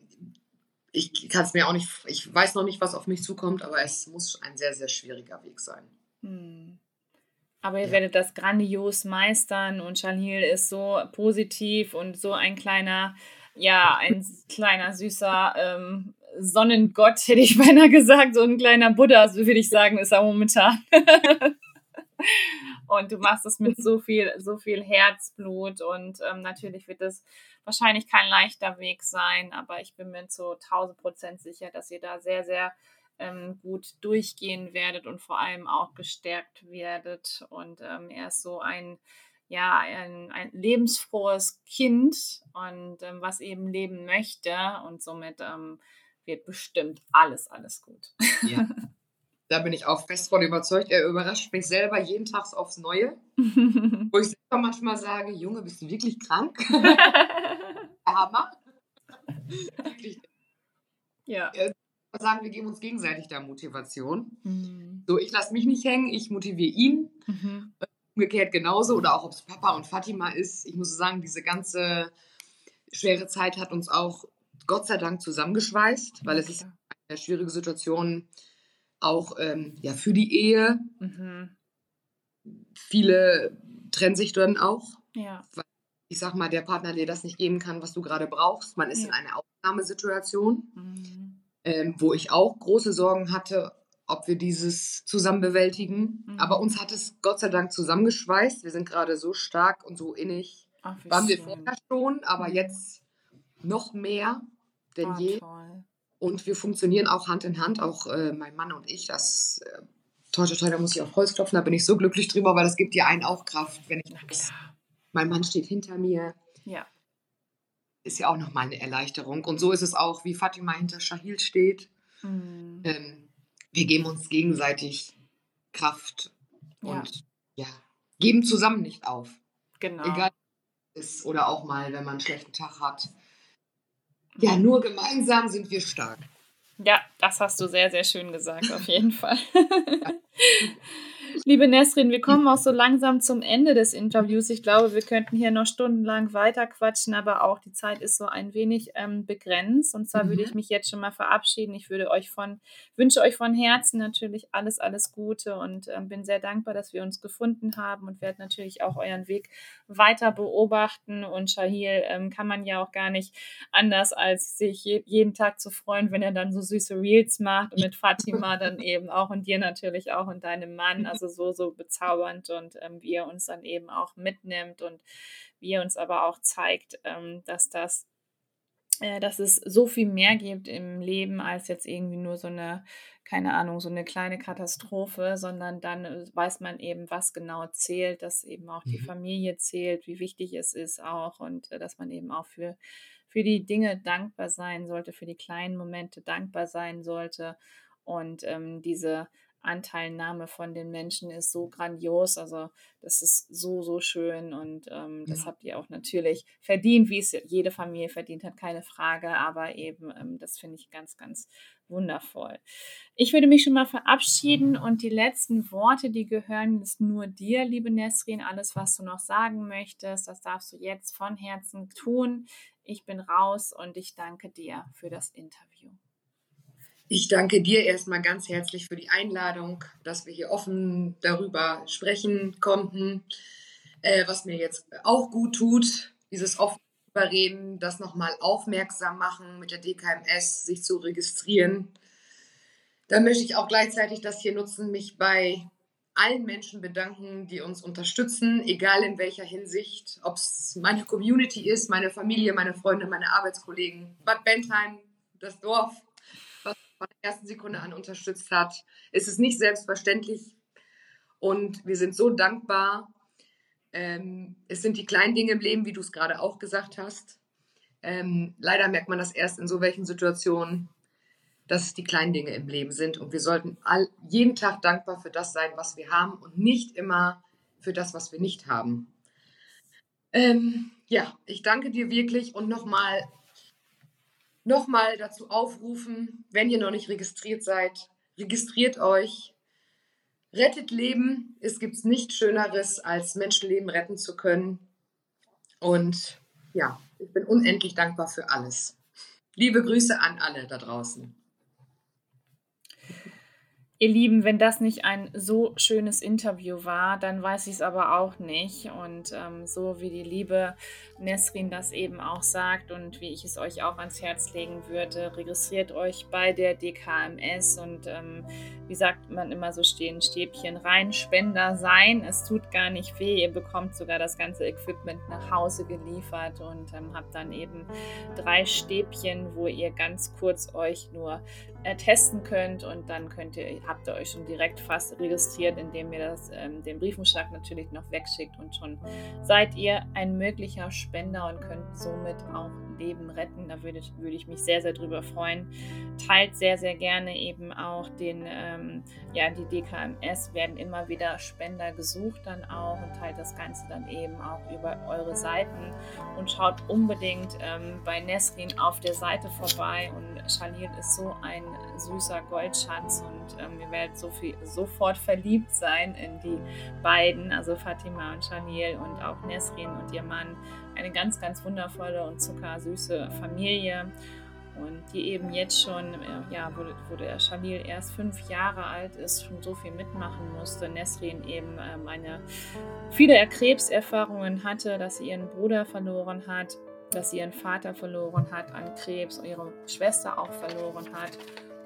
ich kann es mir auch nicht, ich weiß noch nicht, was auf mich zukommt, aber es muss ein sehr, sehr schwieriger Weg sein. Mhm. Aber ihr ja. werdet das grandios meistern und Shalil ist so positiv und so ein kleiner, ja, ein kleiner süßer ähm, Sonnengott, hätte ich beinahe gesagt, so ein kleiner Buddha, so würde ich sagen, ist er momentan. und du machst es mit so viel, so viel Herzblut und ähm, natürlich wird es wahrscheinlich kein leichter Weg sein, aber ich bin mir zu 1000 Prozent sicher, dass ihr da sehr, sehr ähm, gut durchgehen werdet und vor allem auch gestärkt werdet. Und ähm, er ist so ein, ja, ein, ein lebensfrohes Kind und ähm, was eben leben möchte und somit ähm, wird bestimmt alles, alles gut. Ja. Da bin ich auch fest von überzeugt. Er überrascht mich selber jeden Tag aufs Neue. Wo ich selber manchmal sage, Junge, bist du wirklich krank? Hammer. Ja. Sagen, wir geben uns gegenseitig da Motivation. Mhm. So, ich lasse mich nicht hängen, ich motiviere ihn. Mhm. Umgekehrt genauso. Oder auch, ob es Papa und Fatima ist. Ich muss sagen, diese ganze schwere Zeit hat uns auch Gott sei Dank zusammengeschweißt, weil es ist eine schwierige Situation auch ähm, ja, für die Ehe. Mhm. Viele trennen sich dann auch. Ja. Weil ich sag mal, der Partner dir das nicht geben kann, was du gerade brauchst. Man ist ja. in einer Ausnahmesituation, mhm. ähm, wo ich auch große Sorgen hatte, ob wir dieses zusammen bewältigen. Mhm. Aber uns hat es Gott sei Dank zusammengeschweißt. Wir sind gerade so stark und so innig. Ach, Waren wir vorher schon, aber mhm. jetzt noch mehr denn ah, je. Toll. Und wir funktionieren auch Hand in Hand, auch äh, mein Mann und ich. Das äh, toll, toll, da muss ich auf Holz klopfen, da bin ich so glücklich drüber, weil das gibt dir einen auch Kraft, wenn ich weiß, mein Mann steht hinter mir. Ja. Ist ja auch nochmal eine Erleichterung. Und so ist es auch, wie Fatima hinter Shahil steht. Mhm. Ähm, wir geben uns gegenseitig Kraft und ja. ja, geben zusammen nicht auf. Genau. Egal, ist oder auch mal, wenn man einen schlechten Tag hat Ja, nur gemeinsam sind wir stark. Ja, das hast du sehr, sehr schön gesagt, auf jeden Fall. Liebe Nesrin, wir kommen auch so langsam zum Ende des Interviews. Ich glaube, wir könnten hier noch stundenlang weiter quatschen, aber auch die Zeit ist so ein wenig ähm, begrenzt. Und zwar mhm. würde ich mich jetzt schon mal verabschieden. Ich würde euch von, wünsche euch von Herzen natürlich alles, alles Gute und ähm, bin sehr dankbar, dass wir uns gefunden haben und werde natürlich auch euren Weg weiter beobachten. Und Shahil ähm, kann man ja auch gar nicht anders, als sich je, jeden Tag zu freuen, wenn er dann so süße Reels macht und mit Fatima dann eben auch und dir natürlich auch und deinem Mann. Also so, so bezaubernd und ähm, wie er uns dann eben auch mitnimmt und wie er uns aber auch zeigt, ähm, dass das äh, dass es so viel mehr gibt im Leben als jetzt irgendwie nur so eine, keine Ahnung, so eine kleine Katastrophe, sondern dann äh, weiß man eben, was genau zählt, dass eben auch die mhm. Familie zählt, wie wichtig es ist auch und äh, dass man eben auch für, für die Dinge dankbar sein sollte, für die kleinen Momente dankbar sein sollte und ähm, diese Anteilnahme von den Menschen ist so grandios. Also das ist so, so schön und ähm, das habt ihr auch natürlich verdient, wie es jede Familie verdient hat, keine Frage. Aber eben, ähm, das finde ich ganz, ganz wundervoll. Ich würde mich schon mal verabschieden und die letzten Worte, die gehören ist nur dir, liebe Nesrin. Alles, was du noch sagen möchtest, das darfst du jetzt von Herzen tun. Ich bin raus und ich danke dir für das Interview. Ich danke dir erstmal ganz herzlich für die Einladung, dass wir hier offen darüber sprechen konnten, äh, was mir jetzt auch gut tut, dieses offen überreden, das nochmal aufmerksam machen mit der DKMS, sich zu registrieren. Da möchte ich auch gleichzeitig das hier nutzen, mich bei allen Menschen bedanken, die uns unterstützen, egal in welcher Hinsicht, ob es meine Community ist, meine Familie, meine Freunde, meine Arbeitskollegen, Bad Bentheim, das Dorf, von der ersten Sekunde an unterstützt hat. Es ist nicht selbstverständlich und wir sind so dankbar. Ähm, es sind die kleinen Dinge im Leben, wie du es gerade auch gesagt hast. Ähm, leider merkt man das erst in so welchen Situationen, dass es die kleinen Dinge im Leben sind. Und wir sollten all, jeden Tag dankbar für das sein, was wir haben und nicht immer für das, was wir nicht haben. Ähm, ja, ich danke dir wirklich und nochmal nochmal dazu aufrufen, wenn ihr noch nicht registriert seid, registriert euch. Rettet Leben. Es gibt nichts Schöneres, als Menschenleben retten zu können. Und ja, ich bin unendlich dankbar für alles. Liebe Grüße an alle da draußen. Ihr Lieben, wenn das nicht ein so schönes Interview war, dann weiß ich es aber auch nicht. Und ähm, so wie die liebe Nesrin das eben auch sagt und wie ich es euch auch ans Herz legen würde, registriert euch bei der DKMS und ähm, wie sagt man immer so stehen Stäbchen rein, Spender sein. Es tut gar nicht weh. Ihr bekommt sogar das ganze Equipment nach Hause geliefert und ähm, habt dann eben drei Stäbchen, wo ihr ganz kurz euch nur äh, testen könnt und dann könnt ihr, habt ihr euch schon direkt fast registriert, indem ihr das, ähm, den Briefumschlag natürlich noch wegschickt und schon seid ihr ein möglicher Spender und könnt somit auch Leben retten. Da würde ich, würde ich mich sehr, sehr drüber freuen. Teilt sehr, sehr gerne eben auch den, ähm, ja, die DKMS werden immer wieder Spender gesucht dann auch und teilt das Ganze dann eben auch über eure Seiten und schaut unbedingt ähm, bei Nesrin auf der Seite vorbei und Charlene ist so ein süßer Goldschatz und ähm, ihr werdet so viel, sofort verliebt sein in die beiden, also Fatima und Chanil und auch Nesrin und ihr Mann. Eine ganz, ganz wundervolle und zuckersüße Familie und die eben jetzt schon, äh, ja, wo, wo der Chanil erst fünf Jahre alt ist, schon so viel mitmachen musste. Nesrin eben ähm, eine viele Krebserfahrungen hatte, dass sie ihren Bruder verloren hat, dass sie ihren Vater verloren hat an Krebs und ihre Schwester auch verloren hat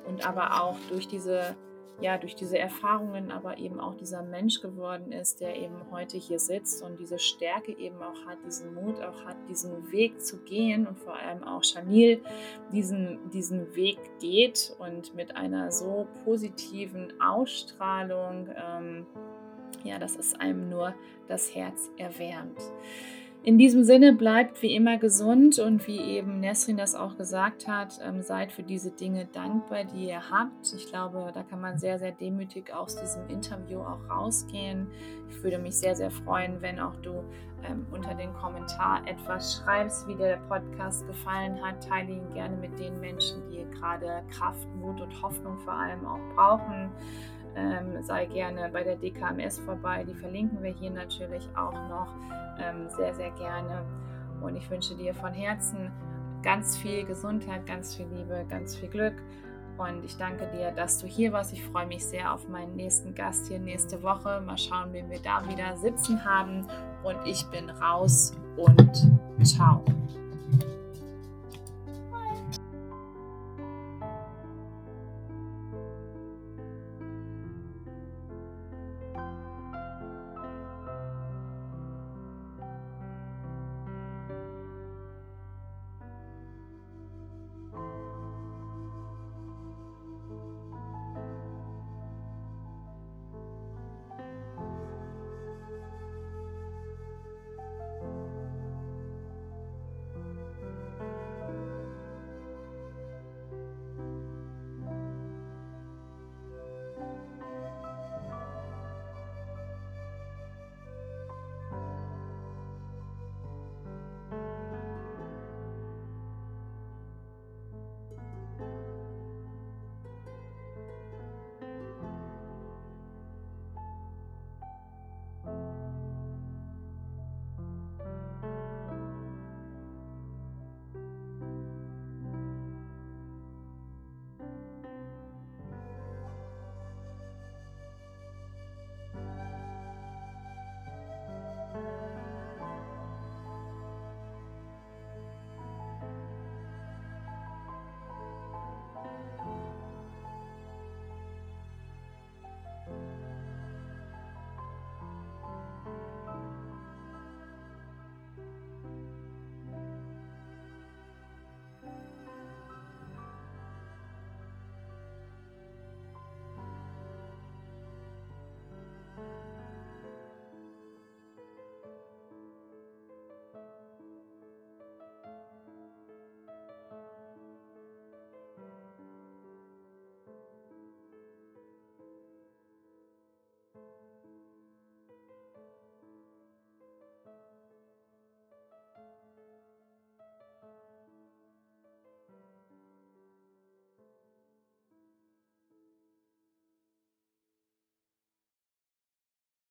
und aber auch durch diese ja, durch diese Erfahrungen aber eben auch dieser Mensch geworden ist, der eben heute hier sitzt und diese Stärke eben auch hat, diesen Mut auch hat, diesen Weg zu gehen und vor allem auch Chanil diesen, diesen Weg geht und mit einer so positiven Ausstrahlung, ähm, ja, dass es einem nur das Herz erwärmt. In diesem Sinne bleibt wie immer gesund und wie eben Nesrin das auch gesagt hat, ähm, seid für diese Dinge dankbar, die ihr habt. Ich glaube, da kann man sehr, sehr demütig aus diesem Interview auch rausgehen. Ich würde mich sehr, sehr freuen, wenn auch du ähm, unter den Kommentar etwas schreibst, wie dir der Podcast gefallen hat. Teile ihn gerne mit den Menschen, die gerade Kraft, Mut und Hoffnung vor allem auch brauchen ähm, sei gerne bei der DKMS vorbei. Die verlinken wir hier natürlich auch noch ähm, sehr, sehr gerne. Und ich wünsche dir von Herzen ganz viel Gesundheit, ganz viel Liebe, ganz viel Glück. Und ich danke dir, dass du hier warst. Ich freue mich sehr auf meinen nächsten Gast hier nächste Woche. Mal schauen, wen wir da wieder sitzen haben. Und ich bin raus und ciao.